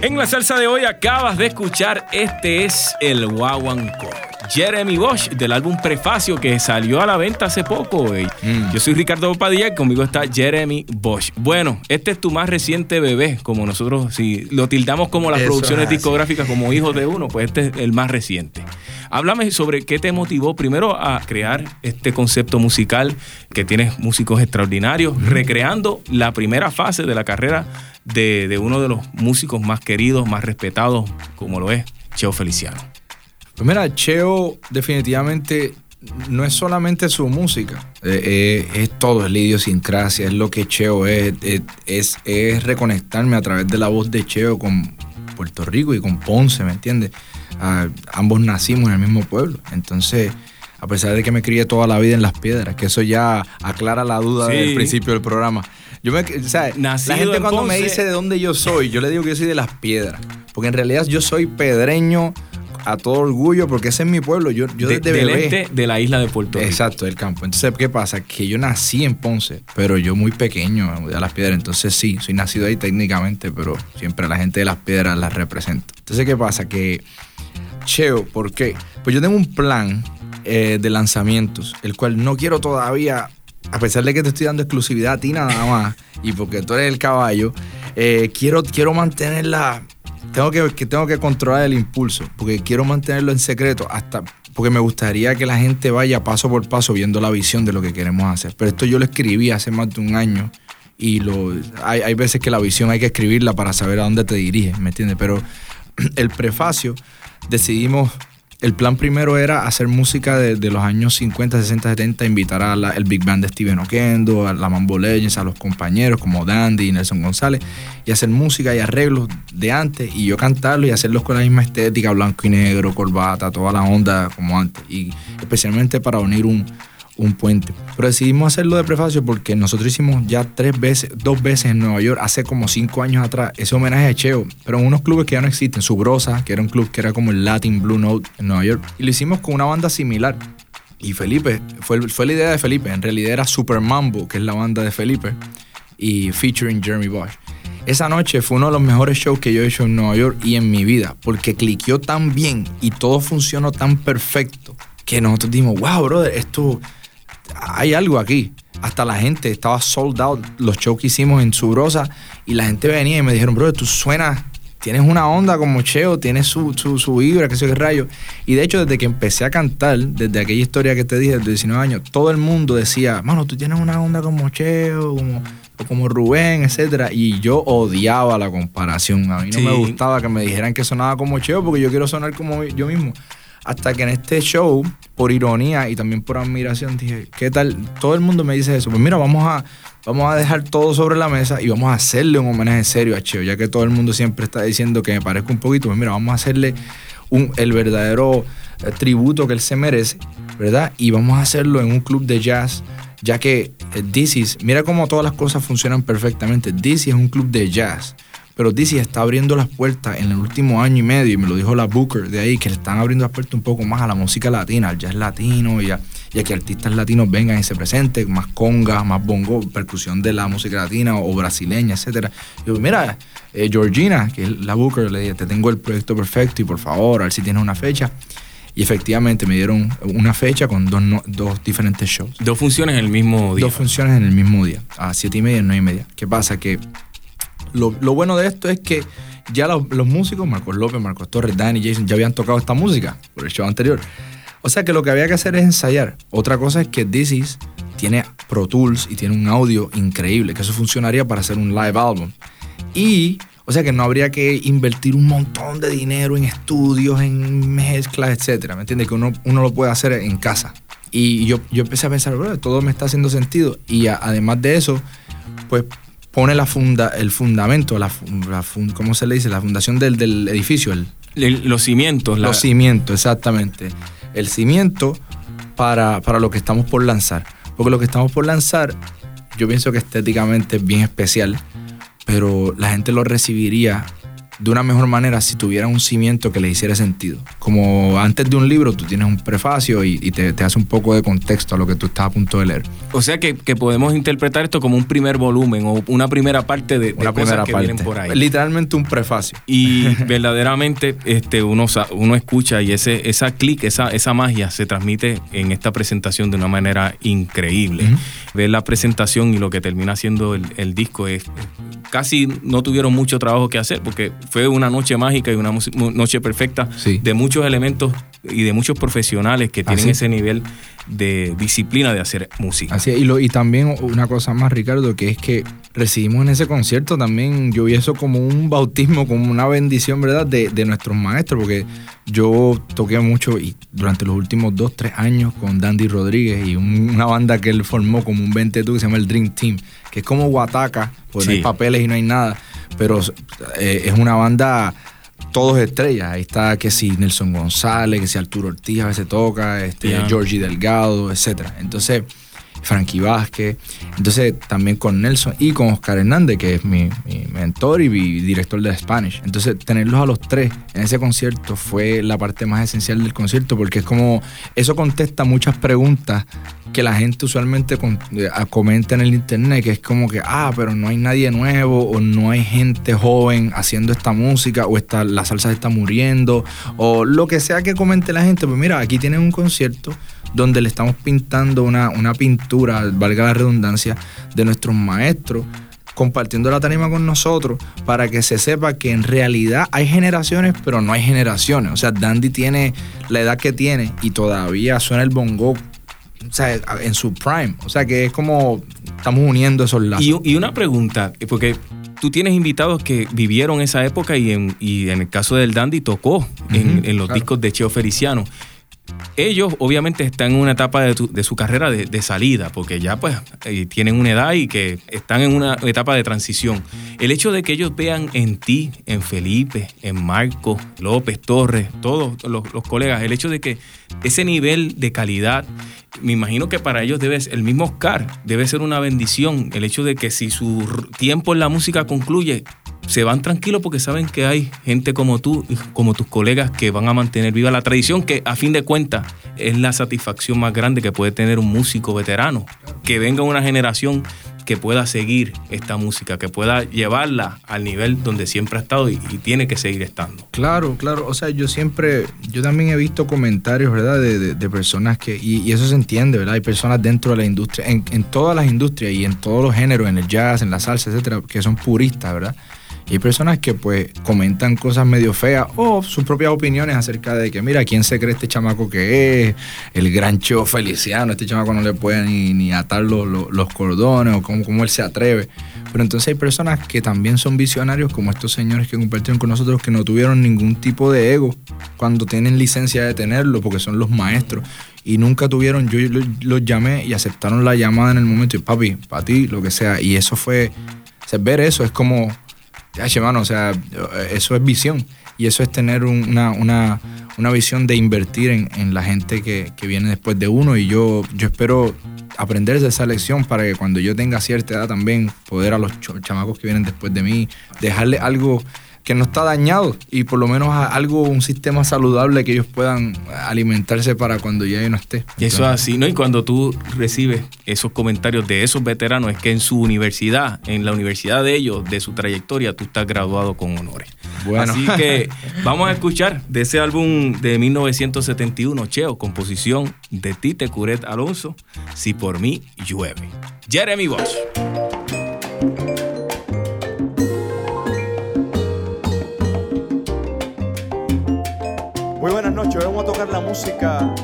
En la salsa de hoy acabas de escuchar, este es el Guaguancó. Jeremy Bosch del álbum Prefacio que salió a la venta hace poco. eh. Yo soy Ricardo Padilla y conmigo está Jeremy Bosch. Bueno, este es tu más reciente bebé, como nosotros, si lo tildamos como las Eso producciones discográficas como hijos de uno, pues este es el más reciente. Háblame sobre qué te motivó primero a crear este concepto musical que tienes músicos extraordinarios, recreando la primera fase de la carrera de, de uno de los músicos más queridos, más respetados, como lo es Cheo Feliciano. Pues mira, Cheo definitivamente no es solamente su música, eh, eh, es todo, es la idiosincrasia, es lo que Cheo es, es, es, es reconectarme a través de la voz de Cheo con Puerto Rico y con Ponce, ¿me entiendes? Ah, ambos nacimos en el mismo pueblo, entonces a pesar de que me crié toda la vida en las piedras, que eso ya aclara la duda Sí. del principio del programa. Yo me, o sea, Nacido la gente en cuando me dice de dónde yo soy, yo le digo que yo soy de las piedras, porque en realidad yo soy pedreño a todo orgullo, porque ese es mi pueblo. Yo, yo De- desde del bebé. este de la isla de Puerto Rico. Exacto, del campo. Entonces, ¿qué pasa? Que yo nací en Ponce, pero yo muy pequeño de las piedras. Entonces, sí, soy nacido ahí técnicamente, pero siempre la gente de las piedras las represento. Entonces, ¿qué pasa? Que Cheo, ¿por qué? Pues yo tengo un plan eh, de lanzamientos, el cual no quiero todavía, a pesar de que te estoy dando exclusividad a ti nada más, y porque tú eres el caballo, eh, quiero, quiero mantenerla, tengo que, que tengo que controlar el impulso, porque quiero mantenerlo en secreto hasta, porque me gustaría que la gente vaya paso por paso viendo la visión de lo que queremos hacer. Pero esto yo lo escribí hace más de un año y lo, hay, hay veces que la visión hay que escribirla para saber a dónde te diriges, ¿me entiendes? Pero [CLEARS THROAT] el prefacio decidimos, el plan primero era hacer música de, los años 50, 60, 70, invitar al Big Band de Steven Oquendo, a la Mambo Legends, a los compañeros como Dandy y Nelson González, y hacer música y arreglos de antes, y yo cantarlo y hacerlos con la misma estética, blanco y negro, corbata, toda la onda como antes, y especialmente para unir un, un puente. Pero decidimos hacerlo de prefacio porque nosotros hicimos ya tres veces, dos veces en Nueva York, hace como cinco años atrás, ese homenaje a Cheo, pero en unos clubes que ya no existen, Subrosa, que era un club que era como el Latin Blue Note en Nueva York, y lo hicimos con una banda similar. Y Felipe, fue, fue la idea de Felipe, en realidad era Super Mambo, que es la banda de Felipe, y featuring Jeremy Bosch. Esa noche fue uno de los mejores shows que yo he hecho en Nueva York y en mi vida, porque cliqueó tan bien y todo funcionó tan perfecto que nosotros dijimos, wow, brother, esto, hay algo aquí. Hasta la gente estaba sold out los shows que hicimos en Subrosa y la gente venía y me dijeron, brother, tú suenas, tienes una onda como Cheo, tienes su, su, su vibra, que sé qué rayo. Y de hecho, desde que empecé a cantar, desde aquella historia que te dije, de 19 años, todo el mundo decía, mano, tú tienes una onda como Cheo, como, o como Rubén, etcétera. Y yo odiaba la comparación. A mí no Sí. me gustaba que me dijeran que sonaba como Cheo, porque yo quiero sonar como yo mismo. Hasta que en este show, por ironía y también por admiración, dije, ¿qué tal? Todo el mundo me dice eso. Pues mira, vamos a, vamos a dejar todo sobre la mesa y vamos a hacerle un homenaje serio a Cheo, ya que todo el mundo siempre está diciendo que me parezco un poquito. Pues mira, vamos a hacerle un, el verdadero eh, tributo que él se merece, ¿verdad? Y vamos a hacerlo en un club de jazz, ya que eh, Dizzy's, mira cómo todas las cosas funcionan perfectamente. Dizzy es un club de jazz. Pero Dizzy está abriendo las puertas en el último año y medio, y me lo dijo la Booker de ahí, que le están abriendo las puertas un poco más a la música latina, al jazz latino, y a, y a que artistas latinos vengan y se presenten, más congas, más bongo, percusión de la música latina o brasileña, etc. Yo, mira, eh, Georgina, que es la Booker, le dije, te tengo el proyecto perfecto y por favor, a ver si tienes una fecha. Y efectivamente me dieron una fecha con dos, no- dos diferentes shows. Dos funciones en el mismo día. Dos funciones en el mismo día, a siete y media y nueve y media. ¿Qué pasa? Que lo, lo bueno de esto es que ya los, músicos, Marcos López, Marcos Torres, Danny, Jason, ya habían tocado esta música por el show anterior. O sea que lo que había que hacer es ensayar. Otra cosa es que This Is tiene Pro Tools y tiene un audio increíble, que eso funcionaría para hacer un live album. Y, o sea que no habría que invertir un montón de dinero en estudios, en mezclas, etcétera. ¿Me entiendes? Que uno, uno lo puede hacer en casa. Y yo, yo empecé a pensar, bro, todo me está haciendo sentido. Y además de eso, pues pone la funda, el fundamento, la, fun- la fun- ¿cómo se le dice? La fundación del, del edificio, el, El- los cimientos. la- los cimientos, exactamente. El cimiento para, para lo que estamos por lanzar. Porque lo que estamos por lanzar, yo pienso que estéticamente es bien especial, pero la gente lo recibiría de una mejor manera si tuviera un cimiento que le hiciera sentido. Como antes de un libro, tú tienes un prefacio y, y te, te hace un poco de contexto a lo que tú estás a punto de leer. O sea que, que podemos interpretar esto como un primer volumen o una primera parte de, de Una cosas primera que parte. vienen por ahí. Literalmente un prefacio. Y [LAUGHS] verdaderamente este, uno, uno escucha y ese, esa clic, esa, esa magia se transmite en esta presentación de una manera increíble. Ujú. Ver la presentación y lo que termina siendo el, el disco es casi no tuvieron mucho trabajo que hacer porque fue una noche mágica y una noche perfecta Sí. de muchos elementos y de muchos profesionales que tienen Así. ese nivel de disciplina de hacer música. Así es, y, lo, y también una cosa más, Ricardo, que es que recibimos en ese concierto también, yo vi eso como un bautismo, como una bendición, ¿verdad? De, de nuestros maestros, porque yo toqué mucho y durante los últimos dos, tres años con Dandy Rodríguez y un- una banda que él formó como un 20 que se llama el Dream Team, que es como Guataca, pues no hay papeles y no hay nada, pero eh, es una banda todos estrellas. Ahí está que si Nelson González, que si Arturo Ortiz a veces toca, este, Ya. Georgie Delgado, etcétera. Entonces, Frankie Vázquez. Entonces, también con Nelson y con Oscar Hernández, que es mi, mentor y mi director de Spanish. Entonces, tenerlos a los tres en ese concierto fue la parte más esencial del concierto, porque es como, eso contesta muchas preguntas que la gente usualmente eh, comenta en el internet, que es como que, ah, pero no hay nadie nuevo, o no hay gente joven haciendo esta música, o está, la salsa está muriendo, o lo que sea que comente la gente, pues mira, aquí tienen un concierto donde le estamos pintando una, una pintura, valga la redundancia, de nuestros maestros, compartiendo la tarima con nosotros para que se sepa que en realidad hay generaciones, pero no hay generaciones. O sea, Dandy tiene la edad que tiene y todavía suena el bongo o sea, en su prime. O sea, que es como estamos uniendo esos lazos. Y, y una pregunta, porque tú tienes invitados que vivieron esa época y en, y en el caso del Dandy tocó en, en los claro. discos de Cheo Feliciano. Ellos obviamente están en una etapa de, su carrera de, salida, porque ya pues eh, tienen una edad y que están en una etapa de transición. El hecho de que ellos vean en ti, en Felipe, en Marco, López, Torres, todos los, colegas, el hecho de que ese nivel de calidad, me imagino que para ellos debe ser, el mismo Oscar, debe ser una bendición. El hecho de que si su tiempo en la música concluye, se van tranquilos porque saben que hay gente como tú, como tus colegas, que van a mantener viva la tradición, que a fin de cuentas es la satisfacción más grande que puede tener un músico veterano. Que venga una generación que pueda seguir esta música, que pueda llevarla al nivel donde siempre ha estado y, tiene que seguir estando. Claro, claro. O sea, yo siempre, yo también he visto comentarios, ¿verdad? De, personas que, y, y eso se entiende, ¿verdad? Hay personas dentro de la industria, en, en todas las industrias y en todos los géneros, en el jazz, en la salsa, etcétera, que son puristas, ¿verdad? Y hay personas que pues comentan cosas medio feas o sus propias opiniones acerca de que, mira, ¿quién se cree este chamaco que es? El gran Cheo Feliciano, este chamaco no le puede ni, ni atar los, los- cordones o cómo, cómo él se atreve. Pero entonces hay personas que también son visionarios, como estos señores que compartieron con nosotros, que no tuvieron ningún tipo de ego cuando tienen licencia de tenerlo, porque son los maestros. Y nunca tuvieron, yo los, llamé y aceptaron la llamada en el momento y papi, para ti, lo que sea. Y eso fue, ver eso es como, ya, mano, o sea, eso es visión. Y eso es tener un- una, una, una visión de invertir en, en la gente que, que viene después de uno. Y yo, yo espero aprender de esa lección para que cuando yo tenga cierta edad también poder a los chamacos que vienen después de mí dejarle algo que no está dañado y por lo menos algo, un sistema saludable que ellos puedan alimentarse para cuando ya yo no esté. Y eso es así, ¿no? Y cuando tú recibes esos comentarios de esos veteranos, es que en su universidad, en la universidad de ellos, de su trayectoria, tú estás graduado con honores. Bueno. Así que [LAUGHS] vamos a escuchar de ese álbum de 1971, Cheo, composición de Tite Curet Alonso, Si por mí llueve. Jeremy Bosch. Vamos a tocar la música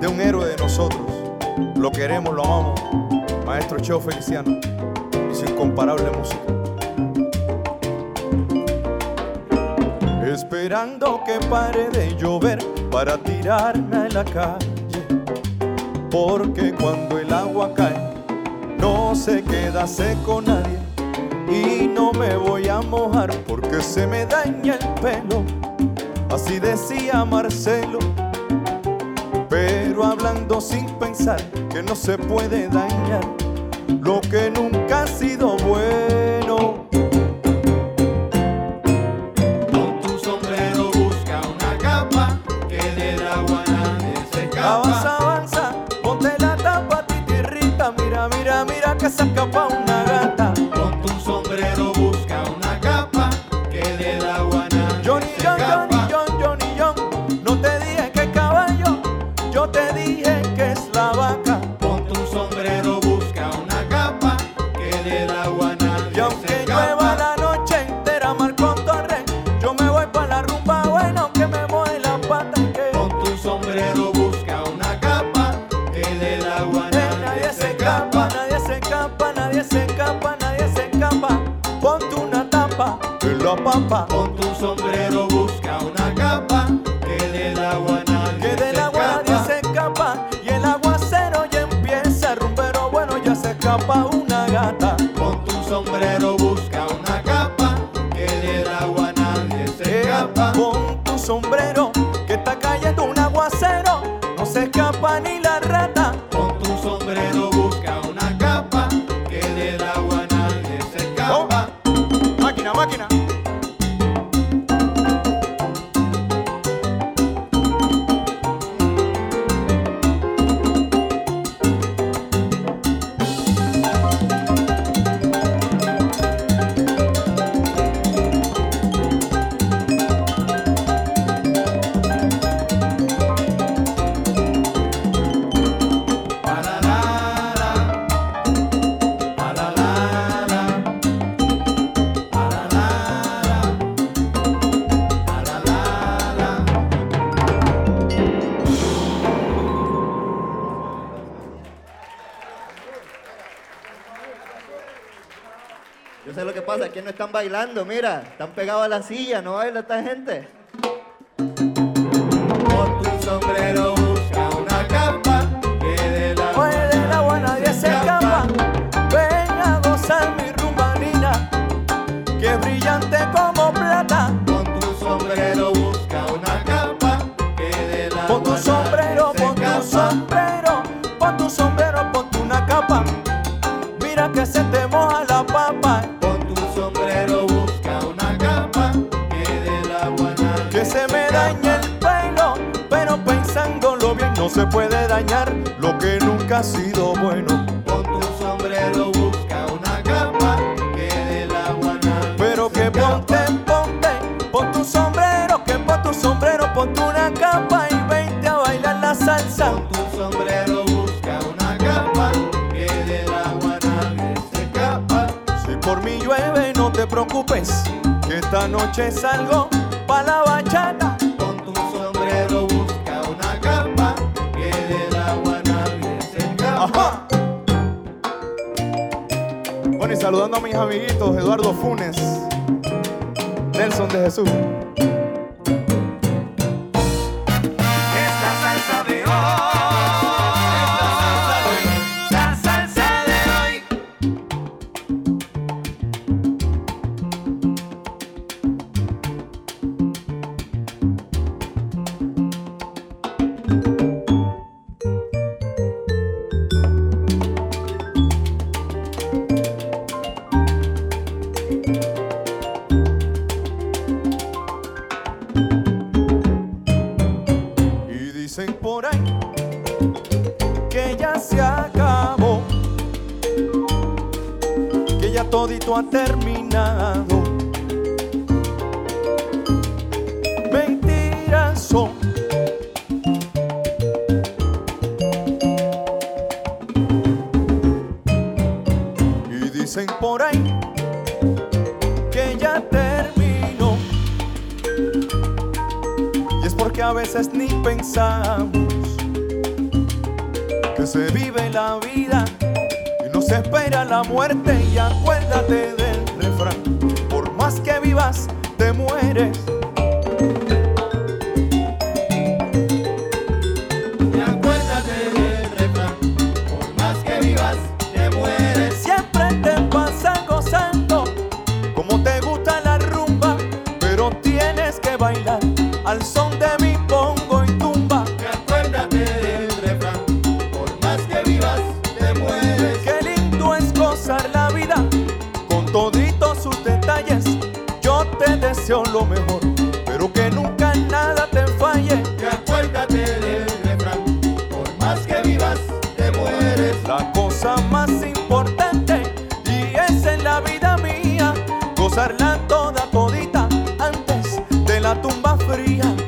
de un héroe de nosotros. Lo queremos, lo amamos. Maestro Cheo Feliciano y su incomparable música. Esperando que pare de llover para tirarme a la calle. Porque cuando el agua cae, no se queda seco nadie. Y no me voy a mojar porque se me daña el pelo. Así decía Marcelo, pero hablando sin pensar que no se puede dañar lo que nunca ha sido bueno. Con tu sombrero busca una capa que del agua nadie se Avanza, escapa. avanza, ponte la tapa, titirrita, mira, mira, mira que se escapa una pampa, en la. Con tu sombrero busca una capa, que del agua nadie se nadie se escapa, y el aguacero ya empieza, a romper rumbero bueno ya se escapa una gata. Con tu sombrero busca están bailando, mira, están pegados a la silla, no baila esta gente. Esta noche salgo pa' la bachata. Con tu sombrero busca una capa que del agua nadie se. Ajá. Bueno, y saludando a mis amiguitos, Eduardo Funes, Nelson de Jesús. fría.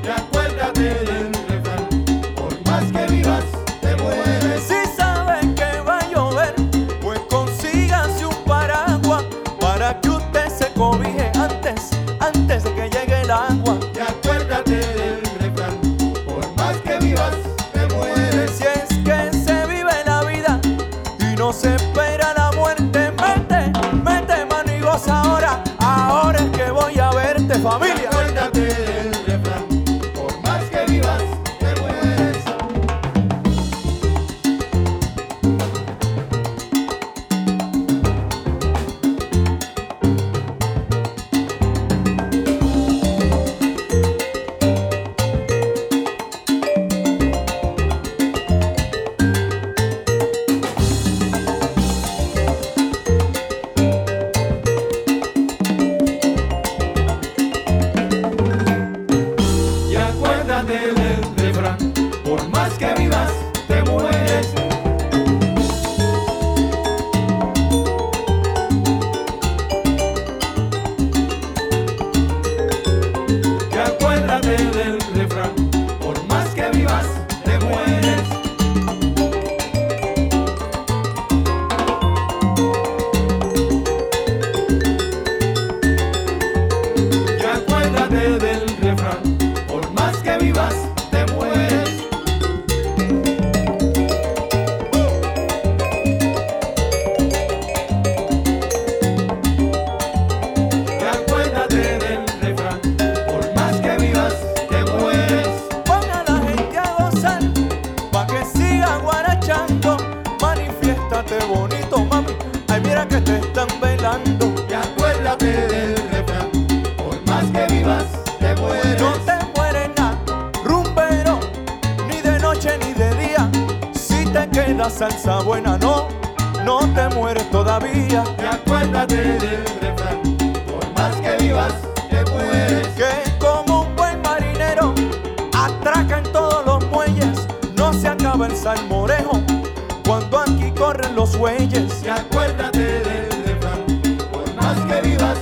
En todos los muelles. No se acaba el salmorejo cuando aquí corren los bueyes. Y acuérdate del refrán, por más que vivas,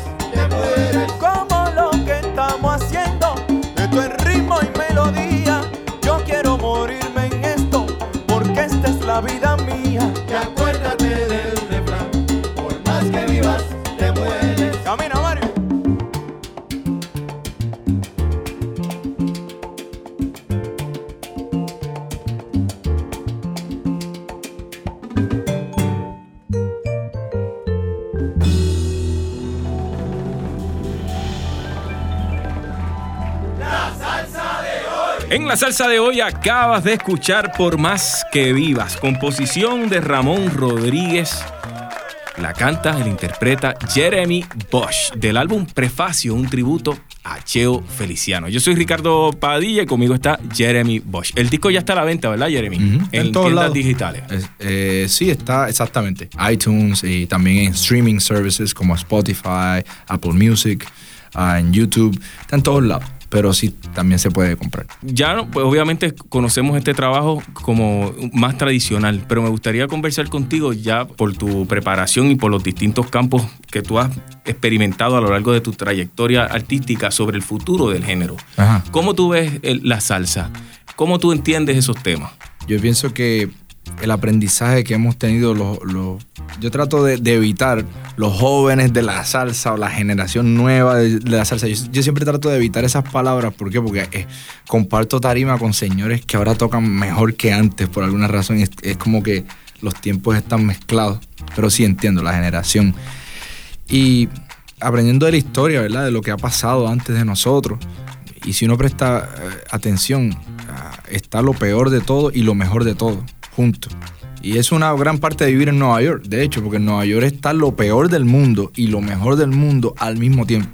En la salsa de hoy acabas de escuchar Por más que vivas, composición de Ramón Rodríguez. La canta, la interpreta Jeremy Bosch del álbum Prefacio, un tributo a Cheo Feliciano. Yo soy Ricardo Padilla y conmigo está Jeremy Bosch. El disco ya está a la venta, ¿verdad, Jeremy? Ujú, En, todos tiendas lados. digitales. Es- eh, sí, está exactamente. iTunes y también en streaming services como Spotify, Apple Music, ah, en YouTube. Está en todos lados. Pero sí, también se puede comprar. Ya, pues obviamente conocemos este trabajo como más tradicional, pero me gustaría conversar contigo ya por tu preparación y por los distintos campos que tú has experimentado a lo largo de tu trayectoria artística sobre el futuro del género. Ajá. ¿Cómo tú ves el- la salsa? ¿Cómo tú entiendes esos temas? Yo pienso que el aprendizaje que hemos tenido, los, yo trato de, evitar los jóvenes de la salsa o la generación nueva de, la salsa. Yo, siempre trato de evitar esas palabras. ¿Por qué? Porque eh, comparto tarima con señores que ahora tocan mejor que antes por alguna razón. Es, es como que los tiempos están mezclados. Pero sí entiendo la generación. Y aprendiendo de la historia, ¿verdad? De lo que ha pasado antes de nosotros. Y si uno presta eh, atención, ah, está lo peor de todo y lo mejor de todo, juntos. Y es una gran parte de vivir en Nueva York, de hecho, porque en Nueva York está lo peor del mundo y lo mejor del mundo al mismo tiempo.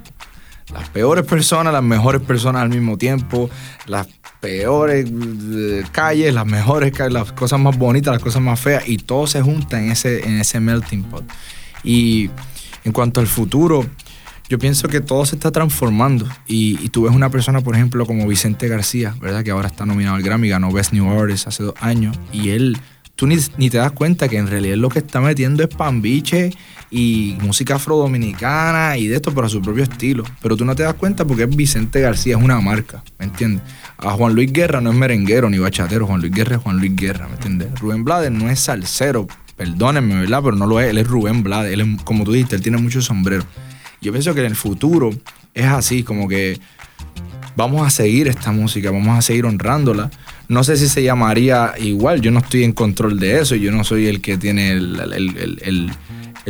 Las peores personas, las mejores personas al mismo tiempo, las peores eh, calles, las mejores calles, las cosas más bonitas, las cosas más feas, y todo se junta en ese, en ese melting pot. Y en cuanto al futuro, yo pienso que todo se está transformando. Y, tú ves una persona, por ejemplo, como Vicente García, ¿verdad? Que ahora está nominado al Grammy, ganó Best New Artist hace dos años. Y él, tú ni, te das cuenta que en realidad lo que está metiendo es pambiche y música afrodominicana y de esto, pero a su propio estilo. Pero tú no te das cuenta porque es Vicente García, es una marca, ¿me entiendes? A Juan Luis Guerra no es merenguero ni bachatero, Juan Luis Guerra es Juan Luis Guerra, ¿me entiendes? Rubén Blades no es salsero, perdónenme, ¿verdad? Pero no lo es, él es Rubén Blades, él es, como tú dijiste, él tiene muchos sombreros. Yo pienso que en el futuro es así, como que vamos a seguir esta música, vamos a seguir honrándola. No sé si se llamaría igual, yo no estoy en control de eso, yo no soy el que tiene el,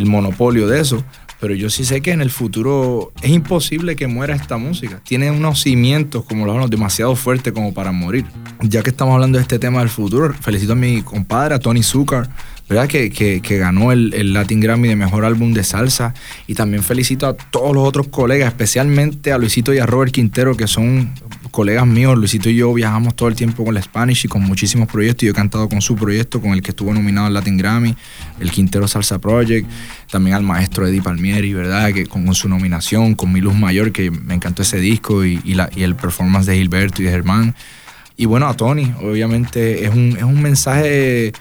monopolio de eso, pero yo sí sé que en el futuro es imposible que muera esta música. Tiene unos cimientos, como lo hablamos, demasiado fuertes como para morir. Ya que estamos hablando de este tema del futuro, felicito a mi compadre, a Tony Zucker, ¿verdad? Que, que- ganó el, el Latin Grammy de Mejor Álbum de Salsa. Y también felicito a todos los otros colegas, especialmente a Luisito y a Robert Quintero, que son colegas míos. Luisito y yo viajamos todo el tiempo con la Spanish y con muchísimos proyectos. Yo he cantado con su proyecto, con el que estuvo nominado al Latin Grammy, el Quintero Salsa Project. También al maestro Eddie Palmieri, ¿verdad? Que con, su nominación, con Mi Luz Mayor, que me encantó ese disco, y, y la- y el performance de Gilberto y de Germán. Y bueno, a Tony, obviamente es un, es un mensaje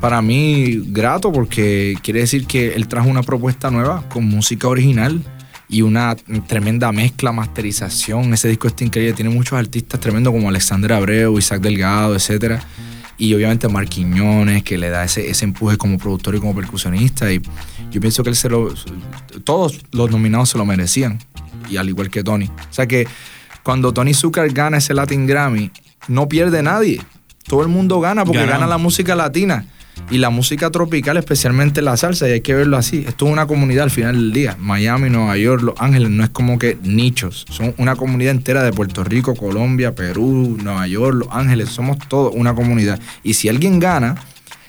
para mí grato porque quiere decir que él trajo una propuesta nueva con música original y una tremenda mezcla, masterización. Ese disco está increíble, tiene muchos artistas tremendos como Alexander Abreu, Isaac Delgado, etc. Y obviamente Marc Quiñones, que le da ese, ese empuje como productor y como percusionista. Y yo pienso que él se lo. Todos los nominados se lo merecían. Y al igual que Tony. O sea que cuando Tony Zucker gana ese Latin Grammy, no pierde nadie. Todo el mundo gana porque gana la música latina. Y la música tropical, especialmente la salsa, y hay que verlo así. Esto es una comunidad al final del día. Miami, Nueva York, Los Ángeles, no es como que nichos. Son una comunidad entera de Puerto Rico, Colombia, Perú, Nueva York, Los Ángeles. Somos todos una comunidad. Y si alguien gana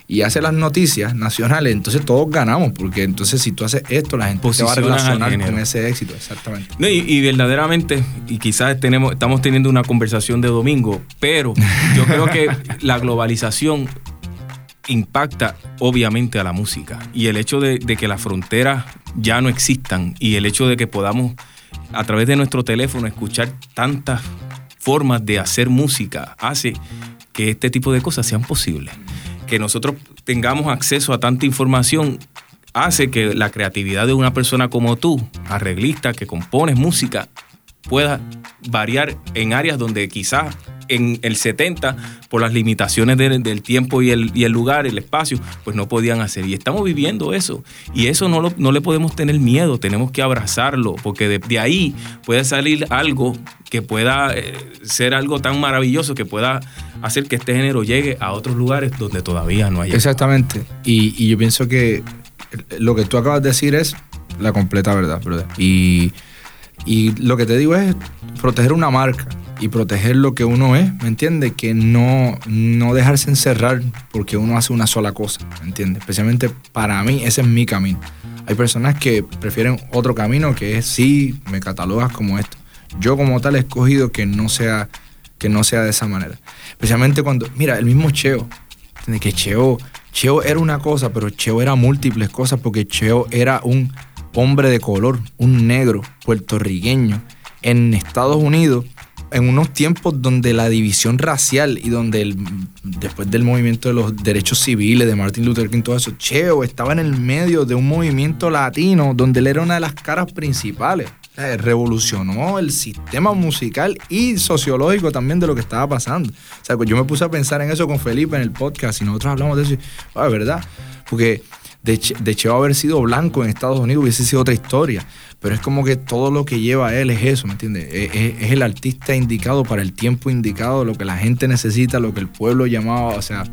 y hace las noticias nacionales, entonces todos ganamos. Porque entonces si tú haces esto, la gente te va a relacionar con ese éxito. Exactamente. No, y, y verdaderamente, y quizás tenemos, estamos teniendo una conversación de domingo, pero yo creo que la globalización impacta obviamente a la música. Y el hecho de, que las fronteras ya no existan y el hecho de que podamos a través de nuestro teléfono escuchar tantas formas de hacer música hace que este tipo de cosas sean posibles. Que nosotros tengamos acceso a tanta información hace que la creatividad de una persona como tú, arreglista, que compones música, pueda variar en áreas donde quizás en el 70, por las limitaciones del, tiempo y el, y el lugar, el espacio, pues no podían hacer. Y estamos viviendo eso. Y eso no, lo- no le podemos tener miedo, tenemos que abrazarlo, porque de, ahí puede salir algo que pueda eh, ser algo tan maravilloso que pueda hacer que este género llegue a otros lugares donde todavía no hay. Exactamente. Y, y yo pienso que lo que tú acabas de decir es la completa verdad. Y, y lo que te digo es proteger una marca y proteger lo que uno es, ¿me entiendes? Que no, no dejarse encerrar porque uno hace una sola cosa, ¿me entiendes? Especialmente para mí, ese es mi camino. Hay personas que prefieren otro camino que es, sí, me catalogas como esto. Yo como tal he escogido que no sea, que no sea de esa manera. Especialmente cuando, mira, el mismo Cheo, ¿entiendes? Que Cheo, Cheo era una cosa, pero Cheo era múltiples cosas porque Cheo era un hombre de color, un negro puertorriqueño en Estados Unidos en unos tiempos donde la división racial y donde el- después del movimiento de los derechos civiles de Martin Luther King, todo eso, Cheo estaba en el medio de un movimiento latino donde él era una de las caras principales. Revolucionó el sistema musical y sociológico también de lo que estaba pasando. O sea, pues yo me puse a pensar en eso con Felipe en el podcast y nosotros hablamos de eso. ah, ¿verdad? Porque de Cheo haber sido blanco en Estados Unidos hubiese sido otra historia. Pero es como que todo lo que lleva a él es eso, ¿me entiendes? Es, el artista indicado para el tiempo indicado, lo que la gente necesita, lo que el pueblo llamaba, o sea.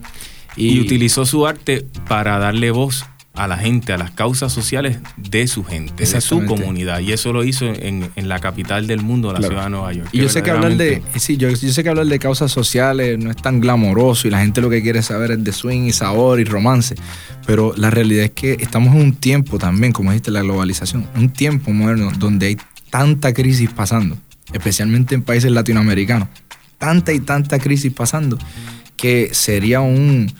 y, utilizó su arte para darle voz a la gente, a las causas sociales de su gente, de su comunidad. Y eso lo hizo en, en la capital del mundo, la Claro. ciudad de Nueva York. Y yo sé que hablar de, verdaderamente- sí, yo, yo sé que hablar de causas sociales no es tan glamoroso y la gente lo que quiere saber es de swing y sabor y romance, pero la realidad es que estamos en un tiempo también, como dijiste, la globalización, un tiempo moderno donde hay tanta crisis pasando, especialmente en países latinoamericanos, tanta y tanta crisis pasando, que sería un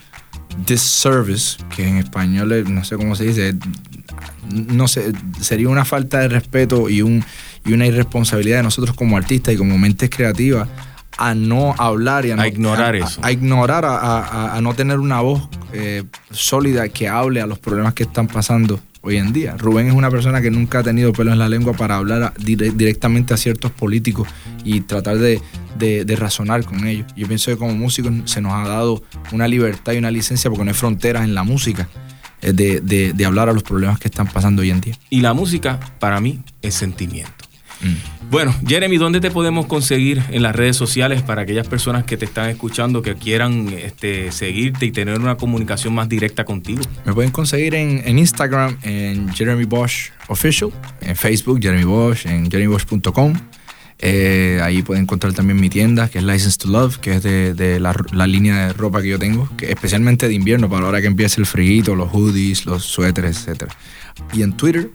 disservice, que en español es- no sé cómo se dice, no sé, sería una falta de respeto y, un, y una irresponsabilidad de nosotros como artistas y como mentes creativas a no hablar y a, A no- ignorar a- eso. A, ignorar, a no tener una voz eh, sólida que hable a los problemas que están pasando hoy en día. Rubén es una persona que nunca ha tenido pelo en la lengua para hablar directamente a ciertos políticos y tratar de, razonar con ellos. Yo pienso que como músicos se nos ha dado una libertad y una licencia porque no hay fronteras en la música eh, de- de hablar a los problemas que están pasando hoy en día. Y la música, para mí, es sentimiento. Bueno, Jeremy, ¿dónde te podemos conseguir en las redes sociales para aquellas personas que te están escuchando que quieran este, seguirte y tener una comunicación más directa contigo? Me pueden conseguir en, en Instagram, en Jeremy Bosch Official, en Facebook, Jeremy Bosch, en jeremybosch.com. Eh, ahí pueden encontrar también mi tienda, que es License to Love, que es de, la línea de ropa que yo tengo, que especialmente de invierno, para ahora que empiece el frío, los hoodies, los suéteres, etc. Y en Twitter,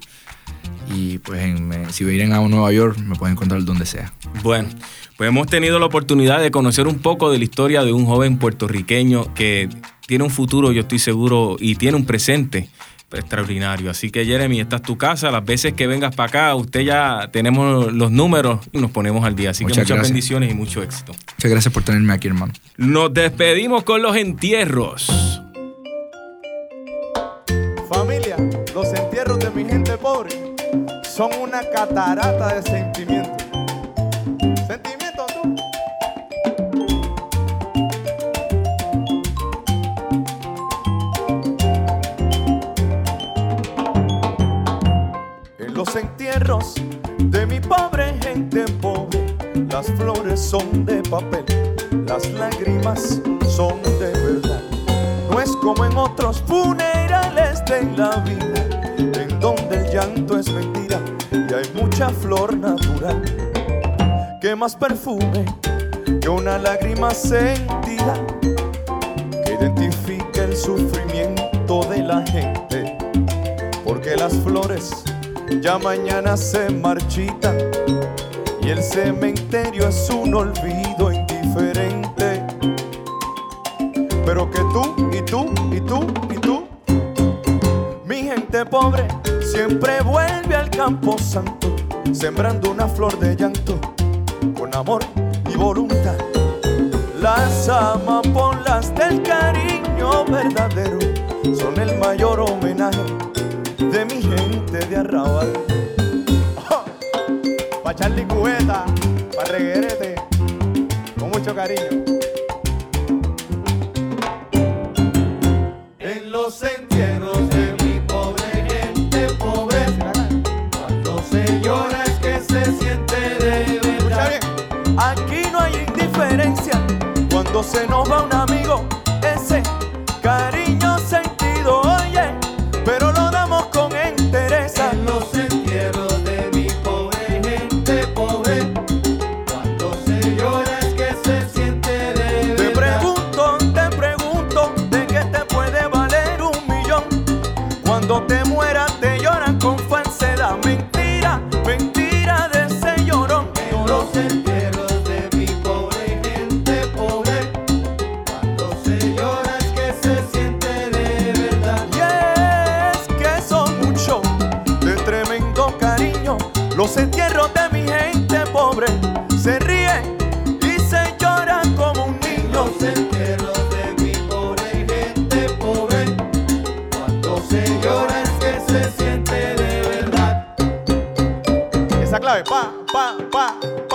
y pues en- si vienen a Nueva York, me pueden encontrar donde sea. Bueno, pues hemos tenido la oportunidad de conocer un poco de la historia de un joven puertorriqueño que tiene un futuro, yo estoy seguro, y tiene un presente extraordinario. Así que Jeremy, esta es tu casa. Las veces que vengas para acá, usted ya tenemos los números y nos ponemos al día. Así que Muchas muchas gracias. bendiciones y mucho éxito. Muchas gracias por tenerme aquí, hermano. Nos despedimos con los entierros. Son una catarata de sentimientos. ¿Sentimientos tú? En los entierros de mi pobre gente pobre, las flores son de papel, las lágrimas son de verdad. No es como en otros funerales de la vida, en donde el llanto es mentira y hay mucha flor natural. Que más perfume que una lágrima sentida que identifique el sufrimiento de la gente. Porque las flores ya mañana se marchitan y el cementerio es un olvido indiferente. Pero que tú y tú y tú y tú, mi gente pobre, siempre vuelve campo santo, sembrando una flor de llanto, con amor y voluntad. Las amapolas del cariño verdadero son el mayor homenaje de mi gente de arrabal. Pa' Charlie Cubeta, pa' Reguerete, con mucho cariño. Cuando se nos va un amigo,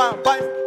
pa, pa,